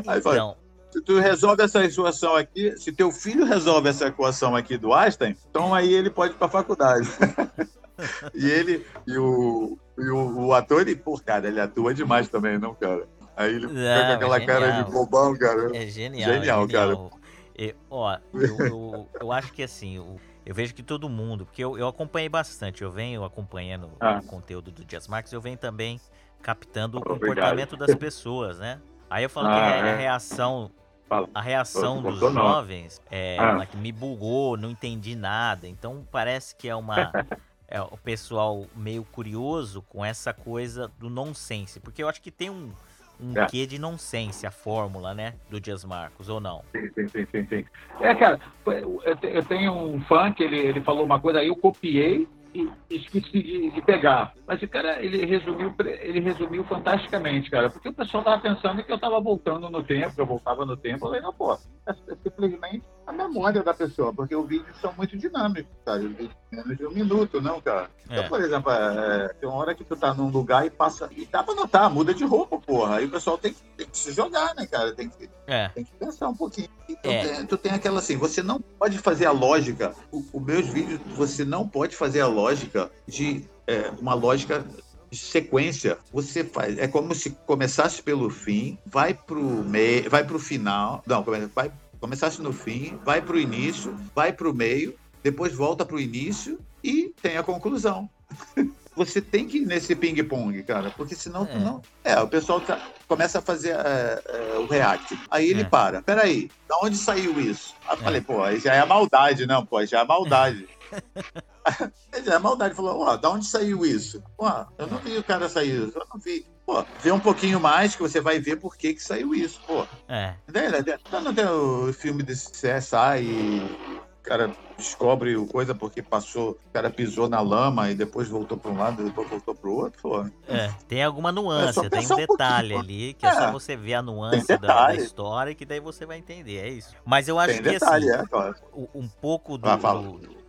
[SPEAKER 2] Aí, então, se tu resolve essa equação aqui, se teu filho resolve essa equação aqui do Einstein, então aí ele pode ir para a faculdade. e ele, e o, e o, o, ator, ele, pô, cara, ele atua demais também, não, cara? Aí ele fica com aquela cara de bobão, cara.
[SPEAKER 1] É genial. Genial, é genial. cara. Ó, eu, eu, eu, acho que assim, eu, eu, vejo que todo mundo, porque eu, eu acompanhei bastante, eu venho acompanhando ah. o conteúdo do Jazz Marks, eu venho também captando o comportamento das pessoas, né? Aí eu falo ah, que a, é. a reação Fala. A reação dos jovens é, ah. me bugou, não entendi nada. Então parece que é uma. é, o pessoal meio curioso com essa coisa do nonsense. Porque eu acho que tem um, um é. quê de nonsense, a fórmula, né? Do Dias Marcos, ou não?
[SPEAKER 2] Sim, sim, sim, sim. sim. É, cara, eu tenho um fã que ele, ele falou uma coisa aí, eu copiei esqueci de, de, pegar. Mas, cara, ele resumiu, ele resumiu fantasticamente, cara. Porque o pessoal tava pensando que eu tava voltando no tempo, eu voltava no tempo. Eu falei, não, pô, é, é simplesmente a memória da pessoa, porque os vídeos são muito dinâmicos, cara. Os vídeos menos de um minuto, não, cara. Então, é. por exemplo, é, tem uma hora que tu tá num lugar e passa. E dá pra notar, muda de roupa, porra. Aí o pessoal tem, tem que se jogar, né, cara? Tem que, é. tem que pensar um pouquinho. Então, é. tem, tu tem aquela assim, você não pode fazer a lógica. Os meus vídeos, você não pode fazer a lógica de é, uma lógica de sequência. Você faz. É como se começasse pelo fim, vai pro meio, vai pro final. Não, vai começasse no fim, vai pro início, vai pro meio, depois volta pro início e tem a conclusão. Você tem que ir nesse ping-pong, cara, porque senão é. não. É, o pessoal tá, começa a fazer é, é, o react. Aí ele é. para. Peraí, da onde saiu isso? Aí eu falei, pô, aí já é a maldade, não, pô, já é a maldade. Ele é maldade. Falou, ó, da onde saiu isso? Pô, eu não vi o cara sair eu não vi. Pô, vê um pouquinho mais que você vai ver por que, que saiu isso, pô. É. Então não tem o filme desse CSI e o cara descobre o coisa porque passou, o cara pisou na lama e depois voltou para um lado e depois voltou para o outro, pô.
[SPEAKER 1] É, tem alguma nuance, é tem um detalhe um ali, que é. é. só você ver a nuance da, da, história que daí você vai entender, é isso. Mas eu acho tem que detalhe, assim, é, claro. um pouco do, ah,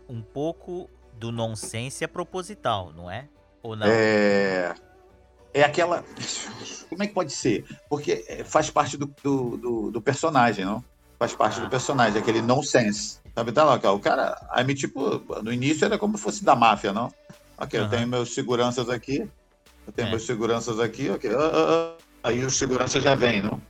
[SPEAKER 1] um pouco do nonsense é proposital, não é? Ou não?
[SPEAKER 2] É, é aquela. Como é que pode ser? Porque é, faz parte do, do, do, do personagem, não? Faz parte ah. do personagem, aquele nonsense. Sabe, tá lá, o cara. Aí, tipo, no início era como se fosse da máfia, não? Ok, uhum. eu tenho meus seguranças aqui. Eu tenho é. meus seguranças aqui, ok. Uh, uh. Aí o segurança já vem, não?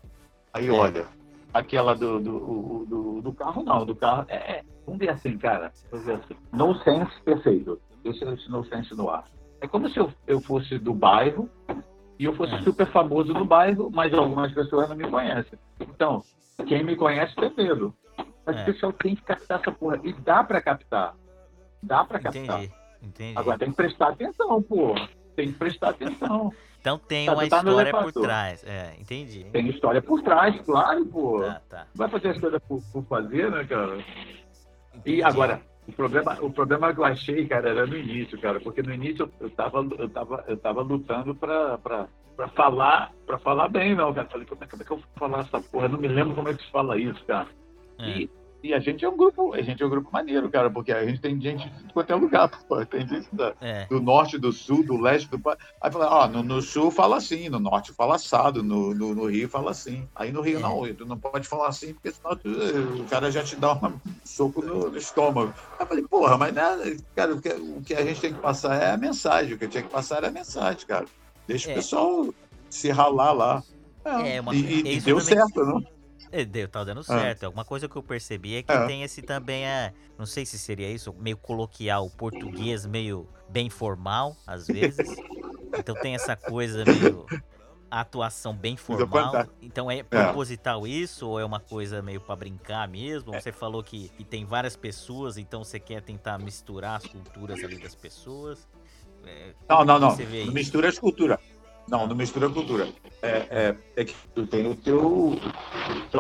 [SPEAKER 2] Aí é. olha. Aquela do, do, do, do, carro, não. Do carro é, é Vamos ver assim, cara. Vamos ver assim. No sense perfeito. Esse é no sense no ar. É como se eu, eu fosse do bairro e eu fosse é. super famoso no bairro, mas algumas pessoas não me conhecem. Então, quem me conhece tem medo. Mas é. o pessoal tem que captar essa porra. E dá pra captar. Dá pra captar. Entendi. Entendi. Agora tem que prestar atenção, pô. Tem que prestar atenção.
[SPEAKER 1] Então tem tá, uma tá história por trás. É, entendi.
[SPEAKER 2] Tem história por trás, claro, pô. Tá, tá. Vai fazer a história por, por fazer, né, cara? E agora, o problema, o problema que eu achei, cara, era no início, cara, porque no início eu tava, eu tava, eu tava lutando pra, pra, pra falar, pra falar bem, não, cara. Falei, como é, como é que eu vou falar essa porra? Eu não me lembro como é que se fala isso, cara. É. E e a gente é um grupo, a gente é um grupo maneiro, cara, porque a gente tem gente de qualquer lugar, pô. Tem gente da, é. do norte, do sul, do leste, do. Aí fala, ó, no, no, sul fala assim, no norte fala assado, no, no, no Rio fala assim. Aí no Rio é. não, tu não pode falar assim, porque senão tu, o cara já te dá um soco no, no, estômago. Aí eu falei, porra, mas né, cara, o que, o que a gente tem que passar é a mensagem, o que tinha que passar era a mensagem, cara. Deixa é. o pessoal se ralar lá. É, é uma... e, e deu certo, não?
[SPEAKER 1] É, deu, tá dando ah. certo. Alguma coisa que eu percebi é que é. tem esse também, é, não sei se seria isso, meio coloquial, português meio bem formal, às vezes. então tem essa coisa meio atuação bem formal. Então é, é proposital é. isso ou é uma coisa meio para brincar mesmo? Você falou que, que, tem várias pessoas, então você quer tentar misturar as culturas ali das pessoas?
[SPEAKER 2] É, não, não, não. Mistura as culturas. Não, não mistura cultura. É, é, é, que tu tem o teu,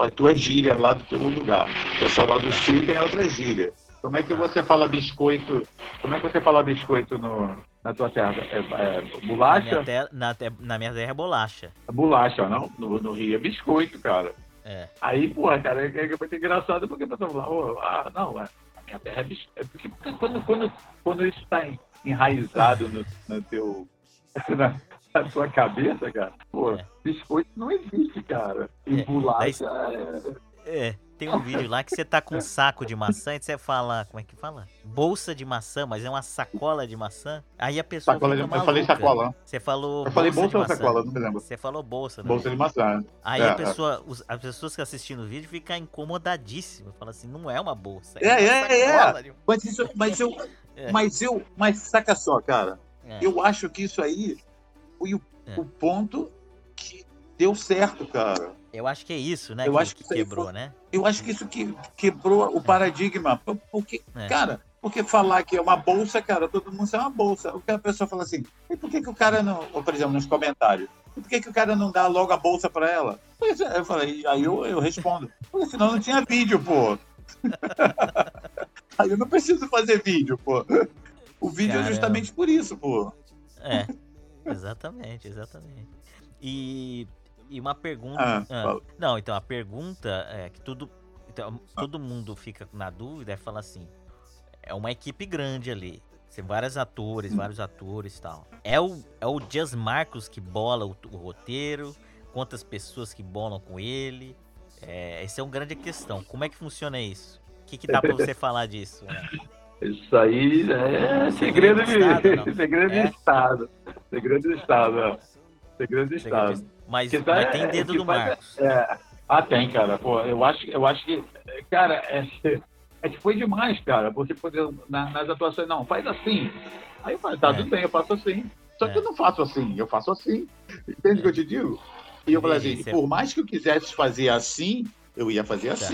[SPEAKER 2] a tua gíria lá do teu lugar. O pessoal lá do Sul tem outra gíria. Como é que você fala biscoito? Como é que você fala biscoito no, na tua terra? É, é bolacha?
[SPEAKER 1] Na minha, terra, na, na minha terra é bolacha.
[SPEAKER 2] É bolacha, não? No, no Rio é biscoito, cara. É. Aí, porra, cara, é, é muito engraçado porque a pessoa fala, oh, ah, não, a minha terra é biscoito. Porque quando, quando, quando isso está enraizado no, no teu. Na, na sua cabeça, cara, pô, é. biscoito não existe, cara. E é. bolacha
[SPEAKER 1] é... é. Tem um vídeo lá que você tá com um saco de maçã e você fala, como é que fala? Bolsa de maçã, mas é uma sacola de maçã. Aí a pessoa
[SPEAKER 2] sacola
[SPEAKER 1] de,
[SPEAKER 2] Eu falei sacola.
[SPEAKER 1] Você falou
[SPEAKER 2] Eu falei bolsa, bolsa ou sacola, não me lembro.
[SPEAKER 1] Você falou bolsa,
[SPEAKER 2] né? Bolsa de maçã.
[SPEAKER 1] Aí é, a pessoa, os, as pessoas que assistindo o vídeo ficam incomodadíssimas. Fala assim, não é uma bolsa.
[SPEAKER 2] É, é, é. é. Mas, isso, mas eu, é. mas eu, mas saca só, cara. É. Eu acho que isso aí foi o, é. o ponto que deu certo, cara.
[SPEAKER 1] Eu acho que é isso, né? Eu que, acho que, que quebrou, foi, né?
[SPEAKER 2] Eu acho que isso que quebrou o paradigma. Porque, é. cara, porque falar que é uma bolsa, cara, todo mundo sabe uma bolsa. O que a pessoa fala assim, e por que, que o cara não, ou, por exemplo, nos comentários,
[SPEAKER 3] por que, que o cara não dá logo a bolsa para ela? Eu falei, aí eu, eu respondo, porque senão não tinha vídeo, pô. aí eu não preciso fazer vídeo, pô. O vídeo é justamente por isso, pô.
[SPEAKER 1] É, exatamente, exatamente. E, e uma pergunta. Ah, ah, não, então a pergunta é que tudo. Então, todo mundo fica na dúvida é falar assim: é uma equipe grande ali. Tem vários atores, hum. vários atores e tal. É o, é o Just Marcos que bola o, o roteiro? Quantas pessoas que bolam com ele? É, essa é uma grande questão. Como é que funciona isso? O que, que dá pra você falar disso? Né?
[SPEAKER 2] Isso aí é segredo de, estado, segredo de é? Estado. Segredo de Estado, Segredo de Estado.
[SPEAKER 1] Mas, mas é, tem dedo do Marcos.
[SPEAKER 2] É, ah, tem, cara. Pô, eu acho, eu acho que, cara, é, é que foi demais, cara. Você poder, na, nas atuações, não, faz assim. Aí eu falo, tá, é. tudo bem, eu faço assim. Só que é. eu não faço assim, eu faço assim. Entende o que eu te digo? E eu falei assim, por mais que eu quisesse fazer assim, eu ia fazer tá.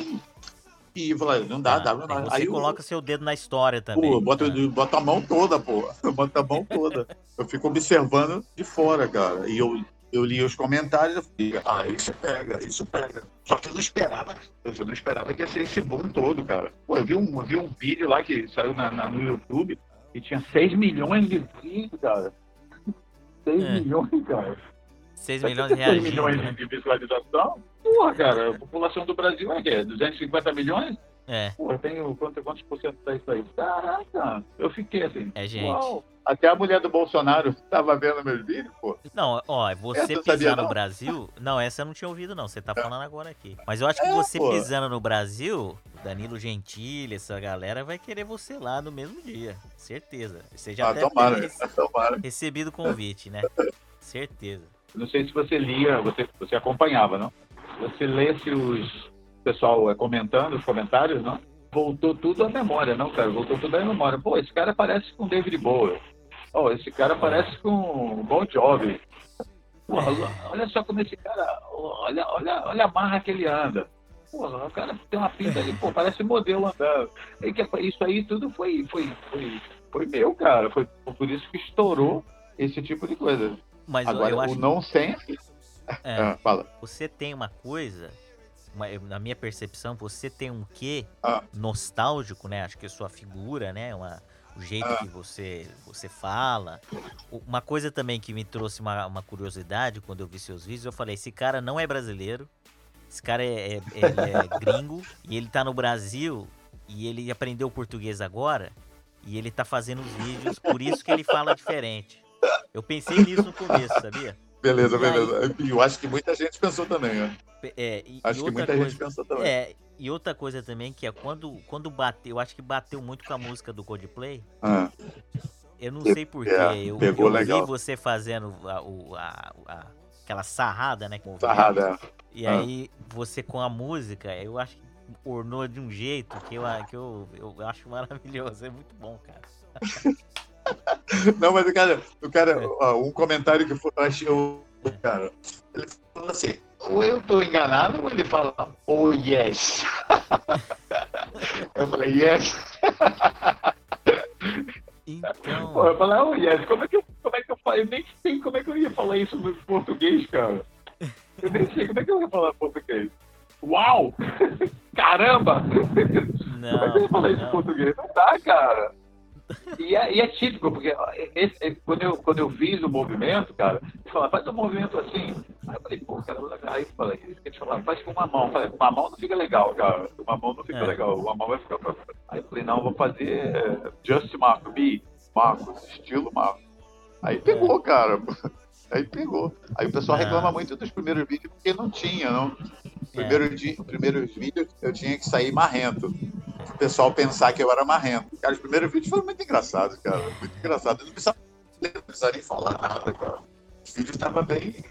[SPEAKER 2] E não dá, ah, dá. Não
[SPEAKER 1] dá. Você aí coloca eu, seu dedo na história também.
[SPEAKER 2] Pô, bota, bota a mão toda, pô. Bota a mão toda. eu fico observando de fora, cara. E eu, eu li os comentários e falei, ah, isso pega, isso pega. Só que eu não esperava, eu não esperava que ia ser esse boom todo, cara. Pô, eu vi um, eu vi um vídeo lá que saiu na, na, no YouTube e tinha 6 milhões de vídeos, cara. 6 é. milhões, cara.
[SPEAKER 1] 6 milhões de reais. 6
[SPEAKER 2] milhões
[SPEAKER 1] né?
[SPEAKER 2] de visualização? Porra, cara, a população do Brasil é quê? 250 milhões?
[SPEAKER 1] É.
[SPEAKER 2] Pô, tenho quantos, quantos por cento tá isso aí? Caraca, eu fiquei assim.
[SPEAKER 1] É gente. Uau.
[SPEAKER 2] Até a mulher do Bolsonaro estava vendo meus vídeos, pô.
[SPEAKER 1] Não, ó, você essa pisando no Brasil. Não, essa eu não tinha ouvido, não. Você tá falando agora aqui. Mas eu acho que é, você pô. pisando no Brasil, Danilo Gentili, essa galera vai querer você lá no mesmo dia. Certeza. Você já ah, deve tomara, ter tomara. recebido convite, né? Certeza.
[SPEAKER 2] Não sei se você lia, você, você acompanhava, não? Você lesse os pessoal é, comentando, os comentários, não? Voltou tudo à memória, não, cara? Voltou tudo à memória. Pô, esse cara parece com David Bowie. Oh, esse cara parece com Bon Jovi. Porra, olha só como esse cara. Olha, olha, olha a marra que ele anda. Porra, o cara tem uma pinta ali, pô, parece modelo andando. E que, isso aí tudo foi, foi, foi, foi meu, cara. Foi por isso que estourou esse tipo de coisa.
[SPEAKER 1] Mas
[SPEAKER 2] Agora,
[SPEAKER 1] eu acho
[SPEAKER 2] o não sense.
[SPEAKER 1] É, ah, fala. Você tem uma coisa na minha percepção, você tem um quê ah. nostálgico, né? Acho que a sua figura, né? Uma, o jeito ah. que você, você fala. Uma coisa também que me trouxe uma, uma curiosidade quando eu vi seus vídeos, eu falei, esse cara não é brasileiro, esse cara é, é, é gringo, e ele tá no Brasil, e ele aprendeu português agora, e ele tá fazendo os vídeos, por isso que ele fala diferente. Eu pensei nisso no começo, sabia?
[SPEAKER 2] Beleza, beleza. Aí, eu acho que muita gente pensou também, né?
[SPEAKER 1] É, e,
[SPEAKER 2] acho
[SPEAKER 1] e
[SPEAKER 2] que muita
[SPEAKER 1] coisa,
[SPEAKER 2] gente pensou também.
[SPEAKER 1] É, e outra coisa também que é quando, quando bateu, eu acho que bateu muito com a música do Coldplay.
[SPEAKER 2] Ah.
[SPEAKER 1] Eu não sei porquê. É, eu, eu vi você fazendo a, a, a, aquela sarrada, né?
[SPEAKER 2] Sarrada,
[SPEAKER 1] é. E ah. aí, você com a música, eu acho que ornou de um jeito que eu, que eu, eu acho maravilhoso. É muito bom, cara.
[SPEAKER 2] Não, mas o cara, o cara ó, um comentário que foi, eu achei, cara, ele falou assim, ou eu tô enganado ou ele fala, oh yes. eu falei, yes.
[SPEAKER 1] Então...
[SPEAKER 2] Pô, eu falei, oh yes, como é que eu, como é que eu falei? Eu nem sei como é que eu ia falar isso no português, cara. Eu nem sei como é que eu ia falar português. Uau! Caramba!
[SPEAKER 1] Não,
[SPEAKER 2] como é que eu ia falar isso em português? Não dá, cara. E é, e é, típico, porque esse, é, quando, eu, quando eu fiz o movimento, cara, ele falou, faz um movimento assim. Aí eu falei, pô, cara, aí eu falei, eles falaram, faz com uma mão. Eu falei, uma mão não fica legal, cara. Uma mão não fica é. legal, uma mão vai ficar pra Aí eu falei, não, eu vou fazer é, Just Marco, me, Marcos, estilo Marco. Aí pegou, cara. Aí pegou. Aí o pessoal reclama muito dos primeiros vídeos porque não tinha, não. Primeiro é. dia, primeiros vídeos eu tinha que sair marrento o pessoal pensar que eu era marrento. Cara, os primeiros vídeos foram muito engraçados, cara. Muito engraçados. Eu não precisava, não precisava nem falar nada, cara. Os vídeos estavam bem.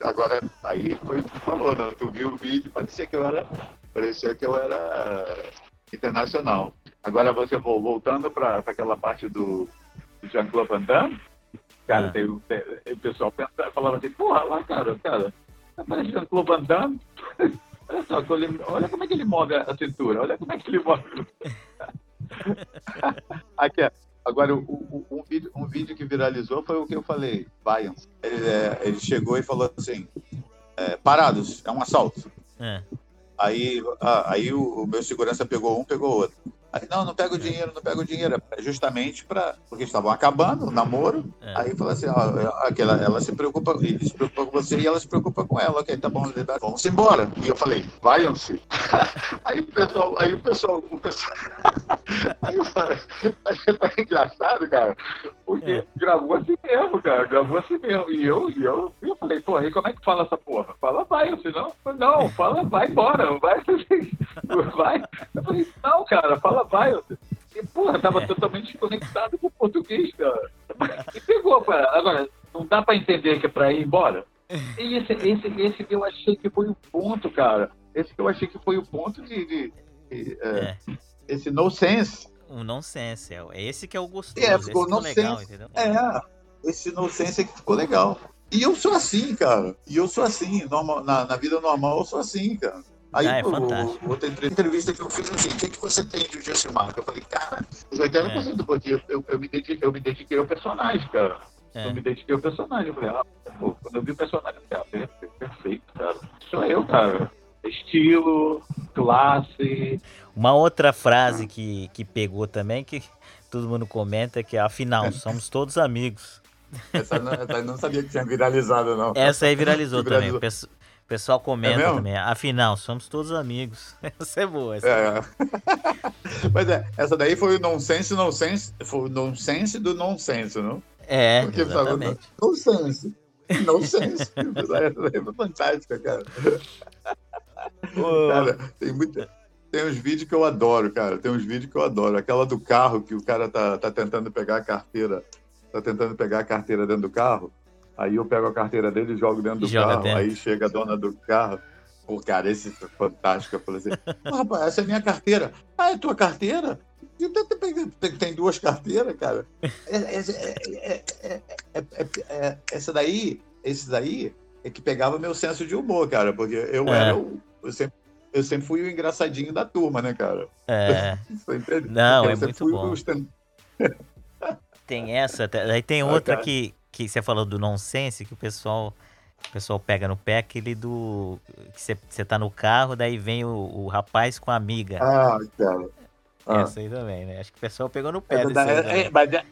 [SPEAKER 2] Agora, aí foi o que tu falou, né? Tu viu o vídeo, parecia que eu era. Parecia que eu era internacional. Agora você voltando para aquela parte do, do Jean-Claude Van Damme, cara, tem, tem, o pessoal pensava, falava assim, porra, lá, cara, cara, parece Jean-Claude Van Damme. Olha só, olha como é que ele move a cintura, olha como é que ele move. aqui, Agora, o, o, um, vídeo, um vídeo que viralizou foi o que eu falei, Bayern. Ele, é, ele chegou e falou assim: é, parados, é um assalto. É. Aí, ah, aí o, o, meu segurança pegou um, pegou outro. Aí, não, não pega o dinheiro, não pega o dinheiro. É justamente para. Porque estavam acabando o namoro. É. Aí falou assim: ó, aquela, ela se preocupa, ele se preocupa com você e ela se preocupa com ela. Ok, tá bom, vamos embora. E eu falei: vaiam-se. aí o pessoal, aí o pessoal, o pessoal. aí eu falei: tá engraçado, cara, porque é. gravou assim mesmo, cara, gravou assim mesmo. E eu, e eu, eu falei: pô, aí como é que fala essa porra? Fala vaiam-se, não? Não, fala vai embora, vai. vai. Eu falei: não, cara, fala E, porra, tava é. totalmente conectado com o português, cara. E pegou, cara. Agora, não dá para entender que é para ir embora? E esse, esse, esse que eu achei que foi o ponto, cara. Esse que eu achei que foi o ponto de. de, de é, é. Esse no sense.
[SPEAKER 1] O nonsense, é esse que é o gostoso. É,
[SPEAKER 2] ficou, ficou legal, entendeu? É, esse nonsense que ficou legal. E eu sou assim, cara. E eu sou assim. Normal, na, na vida normal, eu sou assim, cara. Aí, ah, é o, outra entrevista que eu fiz assim, o que, que você tem de Josimar? Eu falei, cara, os 80% é. do porque eu, eu, me dediquei, eu me dediquei ao personagem, cara. É. Eu me dediquei ao personagem. Eu falei, ah, pô, quando eu vi o personagem, eu falei, ah, perfeito, cara. Sou eu, cara. Estilo, classe.
[SPEAKER 1] Uma outra frase que, que pegou também, que todo mundo comenta, que é afinal, somos todos amigos.
[SPEAKER 2] Essa não, essa não sabia que tinha viralizado, não.
[SPEAKER 1] Essa aí viralizou, viralizou. também. O pessoal comenta é também. Afinal, somos todos amigos. Essa é boa. Essa é.
[SPEAKER 2] é. Mas é, essa daí foi o nonsense, nonsense, foi o nonsense do nonsense, não?
[SPEAKER 1] É, Porque exatamente.
[SPEAKER 2] Falava, nonsense. Nonsense. essa é fantástica, cara. Cara, tem muita tem uns vídeos que eu adoro, cara. Tem uns vídeos que eu adoro. Aquela do carro que o cara tá, tá tentando pegar a carteira, tá tentando pegar a carteira dentro do carro. Aí eu pego a carteira dele e jogo dentro do Joga carro. Dentro. Aí chega a dona do carro. Pô, cara, esse é fantástico. Eu falei assim: rapaz, essa é minha carteira. Ah, é tua carteira? Tem duas carteiras, cara. É, é, é, essa daí, esse daí é que pegava meu senso de humor, cara, porque eu era o, eu sempre, eu sempre fui o engraçadinho da turma, né, cara?
[SPEAKER 1] É. Não, é muito bom. Tem essa, aí tem outra ah, que, que você falou do nonsense, que o pessoal o pessoal pega no pé, aquele do. que você, você tá no carro, daí vem o, o rapaz com a amiga.
[SPEAKER 2] Ah, cara.
[SPEAKER 1] Ah. Essa aí também, né? Acho que o pessoal pegou no pé. Essa,
[SPEAKER 2] é, é, mas é,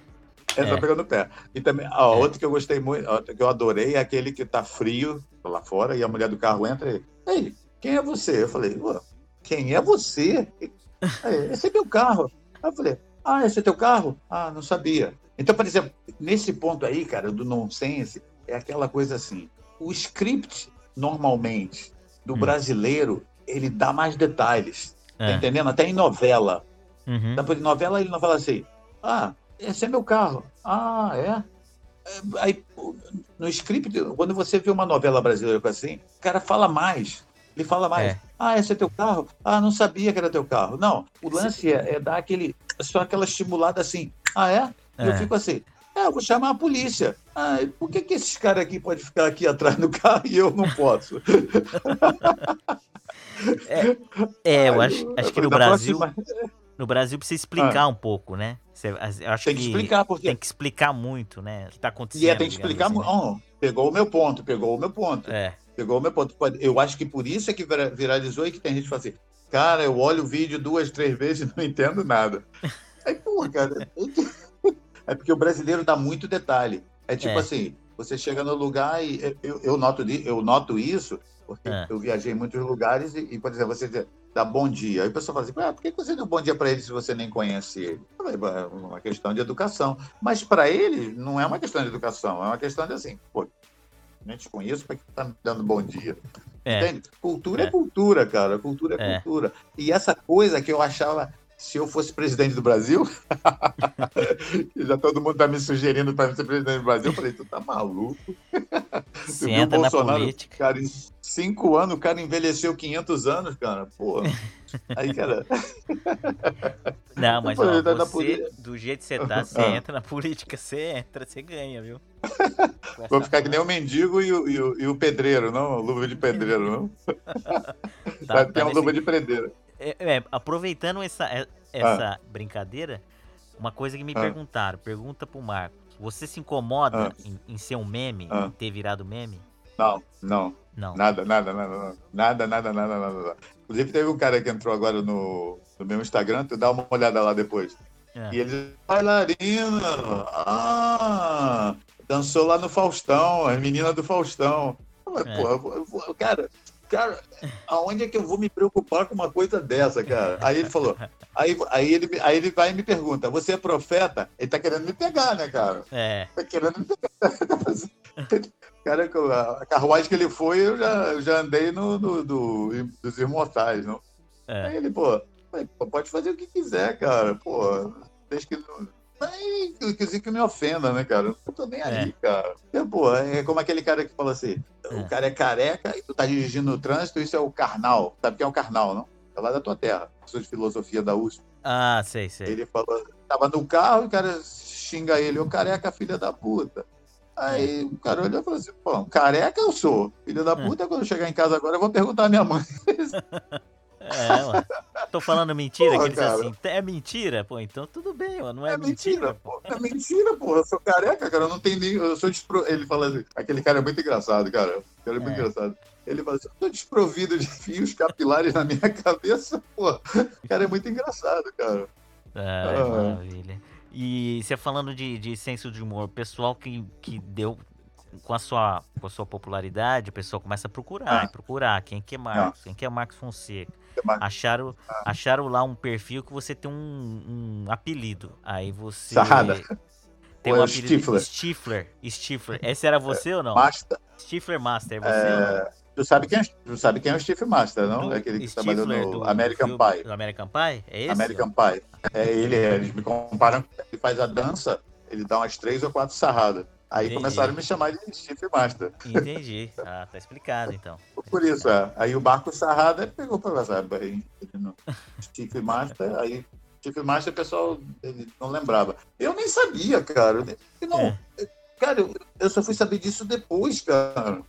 [SPEAKER 2] essa é. pegou no pé. E também, ó, é. outro que eu gostei muito, que eu adorei, é aquele que tá frio lá fora e a mulher do carro entra e. Ei, quem é você? Eu falei, quem é você? Esse é meu carro. Aí eu falei, ah, esse é teu carro? Ah, não sabia. Então, por exemplo, nesse ponto aí, cara, do nonsense, é aquela coisa assim: o script, normalmente, do hum. brasileiro, ele dá mais detalhes. Tá é. Tá entendendo? Até em novela. Uhum. Então, novela, ele não fala assim: ah, esse é meu carro. Ah, é? é aí, no script, quando você vê uma novela brasileira assim, o cara fala mais. Ele fala mais. É. Ah, esse é teu carro? Ah, não sabia que era teu carro. Não, o lance é, é dar aquele. Só aquela estimulada assim. Ah, é? É. Eu fico assim, é, eu vou chamar a polícia. Ah, por que, que esses caras aqui podem ficar aqui atrás do carro e eu não posso?
[SPEAKER 1] é, é, eu acho, acho que no Brasil. Próxima... No Brasil precisa explicar ah. um pouco, né? Eu acho
[SPEAKER 2] tem que, que, explicar, porque.
[SPEAKER 1] Tem que explicar muito, né? O que está acontecendo.
[SPEAKER 2] E é, tem que explicar assim. muito. Oh, pegou o meu ponto, pegou o meu ponto. É. Pegou o meu ponto. Eu acho que por isso é que viralizou e que tem gente que fala assim: cara, eu olho o vídeo duas, três vezes e não entendo nada. Aí, porra, cara. É porque o brasileiro dá muito detalhe. É tipo é. assim, você chega no lugar e eu, eu, noto, eu noto isso, porque é. eu viajei em muitos lugares e, e, por exemplo, você dá bom dia. Aí a pessoa fala assim, ah, por que você deu bom dia para ele se você nem conhece ele? É uma questão de educação. Mas para ele não é uma questão de educação, é uma questão de assim, pô, nem te conheço, para que tá me dando bom dia? É. Entende? Cultura é. é. cultura, cara. Cultura é, é, cultura. E essa coisa que eu achava se eu fosse presidente do Brasil, já todo mundo está me sugerindo para ser presidente do Brasil, eu falei, tu tá maluco?
[SPEAKER 1] Se entra na política.
[SPEAKER 2] Cara, em cinco anos, o cara envelheceu 500 anos, cara, pô. Aí, cara...
[SPEAKER 1] Não, mas ó, você, do jeito que você tá, você ah. entra na política, você entra, você ganha, viu?
[SPEAKER 2] Vou ficar que nem o mendigo e o, e o, e o pedreiro, não? Luva de pedreiro, não? Tá, Vai ter tá uma luva de pedreiro.
[SPEAKER 1] É, é, é, aproveitando essa, é, essa ah. brincadeira, uma coisa que me
[SPEAKER 2] ah.
[SPEAKER 1] perguntaram, pergunta pro Marco. Você se incomoda
[SPEAKER 2] ah.
[SPEAKER 1] em, em, ser um meme,
[SPEAKER 2] ah.
[SPEAKER 1] em ter virado meme?
[SPEAKER 2] Não, não.
[SPEAKER 1] Não.
[SPEAKER 2] Nada, nada, nada, nada. Nada, nada, nada, nada. Inclusive, teve um cara que entrou agora no, no meu Instagram, tu dá uma olhada lá depois.
[SPEAKER 1] É.
[SPEAKER 2] E ele bailarina, ah, dançou lá no Faustão, as meninas do Faustão. Mas,
[SPEAKER 1] é.
[SPEAKER 2] porra, cara, cara, aonde é que eu vou me preocupar com uma coisa dessa, cara? Aí ele falou, aí, aí, ele, aí ele vai e me pergunta, você é profeta? Ele tá querendo me pegar, né, cara?
[SPEAKER 1] É.
[SPEAKER 2] Tá querendo me pegar. Cara, a carruagem que ele foi, eu já, eu já andei no, no- do, dos imortais, não?
[SPEAKER 1] É.
[SPEAKER 2] Aí ele, pô, pode fazer o que quiser, cara. Pô, desde que não. Mas, inclusive que me ofenda, né, cara? Eu não tô nem aí, cara. É, pô, é como aquele cara que fala assim:
[SPEAKER 1] É.
[SPEAKER 2] o cara é careca e tu tá dirigindo no trânsito, isso é o carnal. Sabe o que é o carnal, não? É lá da tua terra. Professor de filosofia da USP.
[SPEAKER 1] Ah, sei, sei.
[SPEAKER 2] Ele falou, tava no carro e o cara xinga ele, ô careca, filha da puta. Aí o cara olhou e falou assim, pô, careca eu sou. Filha da
[SPEAKER 1] É.
[SPEAKER 2] puta, quando eu chegar em casa agora, eu vou perguntar à minha mãe.
[SPEAKER 1] É, mano. Tô falando mentira,
[SPEAKER 2] Porra,
[SPEAKER 1] que assim, é mentira? Pô, então tudo bem, mano. Não é,
[SPEAKER 2] É mentira,
[SPEAKER 1] mentira.
[SPEAKER 2] pô. É mentira, pô. Eu sou careca, cara. Eu não tenho nem. Eu sou despro... Ele fala assim. Aquele cara é muito engraçado, cara. O cara é muito
[SPEAKER 1] É.
[SPEAKER 2] engraçado. Ele fala assim: eu tô desprovido de fios capilares na minha cabeça, pô. O cara é muito engraçado, cara.
[SPEAKER 1] Ai,
[SPEAKER 2] Ah.
[SPEAKER 1] maravilha. E você falando de, de senso de humor, o pessoal que, que deu com a, sua, com a sua popularidade, o pessoal começa a procurar,
[SPEAKER 2] Ah.
[SPEAKER 1] procurar quem que é Marcos, quem que é Marcos Fonseca.
[SPEAKER 2] Mar-
[SPEAKER 1] Acharam,
[SPEAKER 2] Ah.
[SPEAKER 1] acharam lá um perfil que você tem um, um apelido. Aí você.
[SPEAKER 2] Sarrada.
[SPEAKER 1] Tem
[SPEAKER 2] Ou
[SPEAKER 1] um
[SPEAKER 2] é
[SPEAKER 1] apelido.
[SPEAKER 2] Stifler?
[SPEAKER 1] Stifler. Stifler. Esse era você ou não?
[SPEAKER 2] Master.
[SPEAKER 1] Stifler Master, é você?
[SPEAKER 2] É... Tu sabe, quem é, tu sabe quem é o Steve Master, não?
[SPEAKER 1] Do
[SPEAKER 2] é aquele que
[SPEAKER 1] Stifler,
[SPEAKER 2] trabalhou no
[SPEAKER 1] do- do
[SPEAKER 2] American
[SPEAKER 1] filme-
[SPEAKER 2] Pie.
[SPEAKER 1] Do American Pie? É esse?
[SPEAKER 2] American Pie. É ele, é, eles me comparam. Ele faz a dança, ele dá umas três ou quatro sarradas. Aí
[SPEAKER 1] Entendi.
[SPEAKER 2] começaram a me chamar de Steve Master.
[SPEAKER 1] Entendi. Ah, tá explicado então.
[SPEAKER 2] Por isso, é. Aí o Barco Sarrada pegou para essa Steve Master, aí Steve Master o pessoal não lembrava. Eu nem sabia, cara. Não,
[SPEAKER 1] É.
[SPEAKER 2] Cara, eu, eu só fui saber disso depois, cara.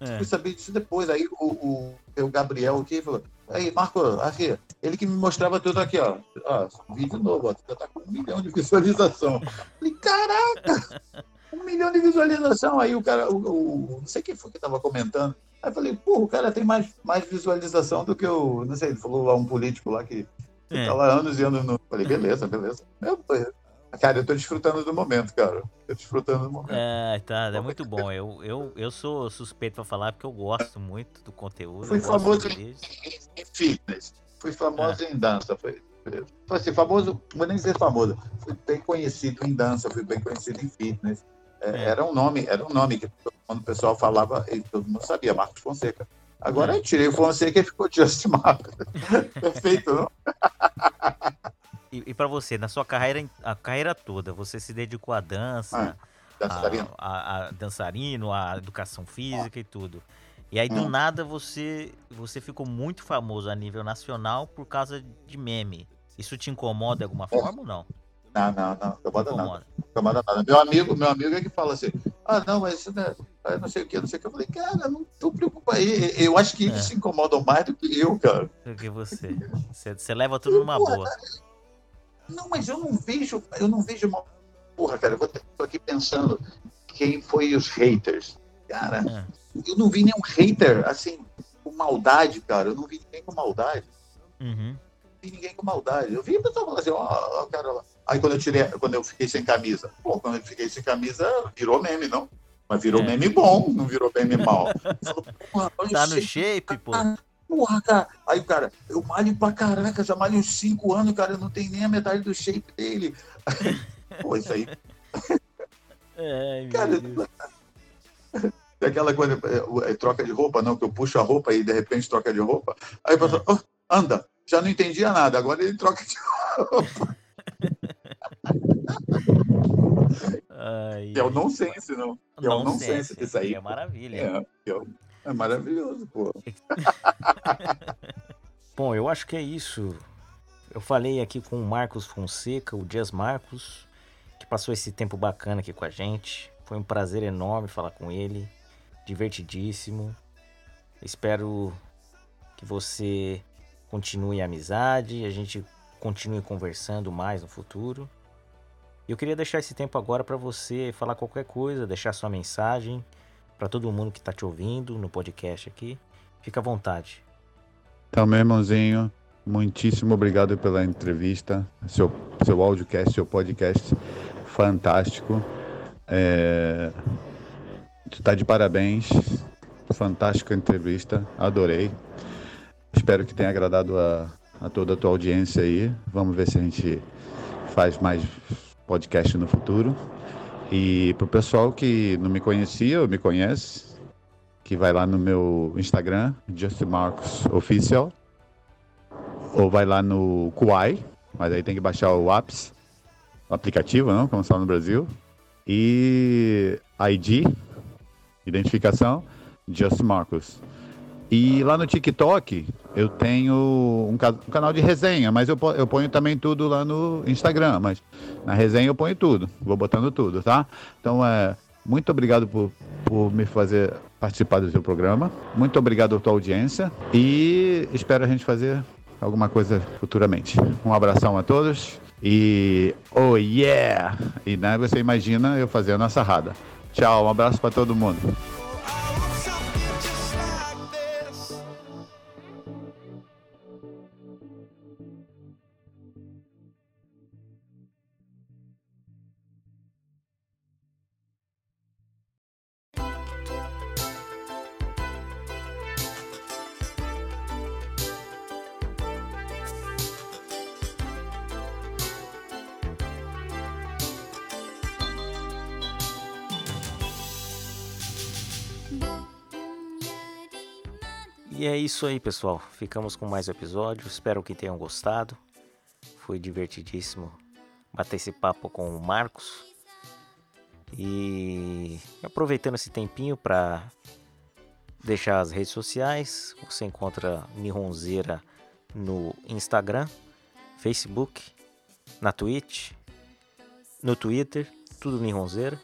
[SPEAKER 1] É.
[SPEAKER 2] Fui saber disso depois. Aí o, o, o Gabriel aqui falou, aí, Marco, aqui, ele que me mostrava tudo aqui, ó. ó vídeo novo, ó. Já tá com um milhão de visualização. Falei, caraca! Um milhão de visualização. Aí o cara, o, o- não sei quem foi que tava comentando. Aí eu falei, pô, o cara tem mais, mais visualização do que o. Não sei, ele falou lá um político lá que
[SPEAKER 1] É.
[SPEAKER 2] tá lá anos e anos no. Falei, beleza, beleza. Eu, cara, eu tô desfrutando do momento, cara. Tô desfrutando do momento.
[SPEAKER 1] É, tá, é muito bom. Eu, eu, eu sou suspeito pra falar porque eu gosto muito do conteúdo.
[SPEAKER 2] Fui famoso em- em fitness. Fui famoso em dança. Foi, foi assim, famoso, não vou nem dizer famoso. Fui bem conhecido em dança, fui bem conhecido em fitness. É,
[SPEAKER 1] É.
[SPEAKER 2] Era um nome, era um nome que quando o pessoal falava, todo mundo sabia, Marcos Fonseca. Agora
[SPEAKER 1] É.
[SPEAKER 2] eu tirei o Fonseca e ficou Just Marcos. Perfeito, não?
[SPEAKER 1] E, e pra você, na sua carreira, a carreira toda, você se dedicou à dança,
[SPEAKER 2] Dançarino.
[SPEAKER 1] a, a, a dançarino, à educação física e tudo. E aí, do
[SPEAKER 2] Hum.
[SPEAKER 1] nada, você, você ficou muito famoso a nível nacional por causa de meme. Isso te incomoda de alguma forma ou não?
[SPEAKER 2] Não, não, não. Incomoda nada.
[SPEAKER 1] Incomoda.
[SPEAKER 2] Nada. Meu amigo, meu amigo é que fala assim, ah, não, mas isso não não sei o que, não sei o que. Eu falei, cara, não tô preocupado aí. Eu acho que eles
[SPEAKER 1] É.
[SPEAKER 2] se incomodam mais do que eu, cara.
[SPEAKER 1] Do que você. Você, você leva tudo numa boa.
[SPEAKER 2] Não, mas eu não vejo, eu não vejo uma. Porra, cara, eu vou tô aqui pensando quem foi os haters. Cara,
[SPEAKER 1] É.
[SPEAKER 2] eu não vi nenhum hater, assim, com maldade, cara. Eu não vi ninguém com maldade.
[SPEAKER 1] Uhum.
[SPEAKER 2] Não vi ninguém com maldade. Eu vi o pessoal falando assim, ó, ó, cara lá. Aí quando eu tirei, quando eu fiquei sem camisa, pô, quando eu fiquei sem camisa, virou meme, não? Mas virou
[SPEAKER 1] É.
[SPEAKER 2] meme bom, não virou meme mal. Olha
[SPEAKER 1] Tá no
[SPEAKER 2] shape
[SPEAKER 1] pô.
[SPEAKER 2] Ah, Porra, cara. Aí o cara, eu malho pra caraca, já malho uns 5 anos, cara, não tenho nem a metade do shape dele. Pô, isso aí,
[SPEAKER 1] meu
[SPEAKER 2] cara. É aquela coisa, é, é, troca de roupa, não, que eu puxo a roupa e de repente troca de roupa. Aí o pessoal, "Oh, anda, já não entendia nada, agora ele troca de roupa.
[SPEAKER 1] Ai,
[SPEAKER 2] É o nonsense, não. É o nonsense, isso aí.
[SPEAKER 1] É maravilha.
[SPEAKER 2] É, é, é maravilhoso, pô.
[SPEAKER 1] Bom, eu acho que é isso. Eu falei aqui com o Marcos Fonseca, o Dias Marcos, que passou esse tempo bacana aqui com a gente. Foi um prazer enorme falar com ele. Divertidíssimo. Espero que você continue a amizade, a gente continue conversando mais no futuro. Eu queria deixar esse tempo agora para você falar qualquer coisa, deixar sua mensagem para todo mundo que está te ouvindo no podcast aqui. Fica à vontade.
[SPEAKER 2] Então, meu irmãozinho, muitíssimo obrigado pela entrevista, seu, seu audiocast, seu podcast fantástico. É... Tu tá de parabéns, fantástica entrevista, adorei. Espero que tenha agradado a, a toda a tua audiência aí. Vamos ver se a gente faz mais podcast no futuro. E pro pessoal que não me conhecia ou me conhece, que vai lá no meu Instagram, Just Marcos Official, ou vai lá no Kuai, mas aí tem que baixar o apps, o aplicativo, não, como fala no Brasil, e ID, identificação, Just Marcos. E lá no TikTok eu tenho um, um, canal de resenha, mas eu, eu ponho também tudo lá no Instagram. Mas na resenha eu ponho tudo, vou botando tudo, tá? Então é muito obrigado por, por me fazer participar do seu programa. Muito obrigado à tua audiência e espero a gente fazer alguma coisa futuramente. Um abração a todos e oh yeah! E né, você imagina eu fazendo a sarrada. Tchau, um abraço para todo mundo.
[SPEAKER 1] E é isso aí, pessoal. Ficamos com mais um episódio. Espero que tenham gostado. Foi divertidíssimo bater esse papo com o Marcos. E aproveitando esse tempinho para deixar as redes sociais, você encontra Nihonzeira no Instagram, Facebook, na Twitch, no Twitter, tudo Nihonzeira.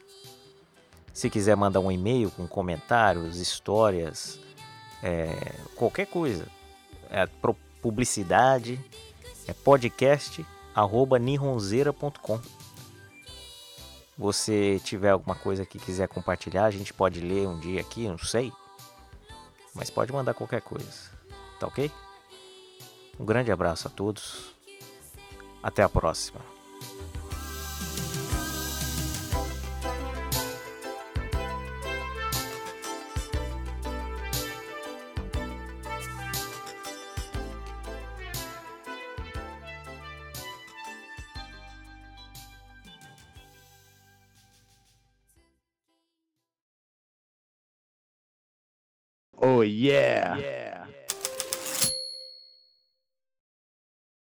[SPEAKER 1] Se quiser mandar um e-mail com comentários, histórias, é, qualquer coisa, é, publicidade, é podcast arroba nihonzeira.com. Você tiver alguma coisa que quiser compartilhar, a gente pode ler um dia aqui, não sei. Mas pode mandar qualquer coisa, tá ok? Um grande abraço a todos. Até a próxima.
[SPEAKER 2] Yeah. yeah.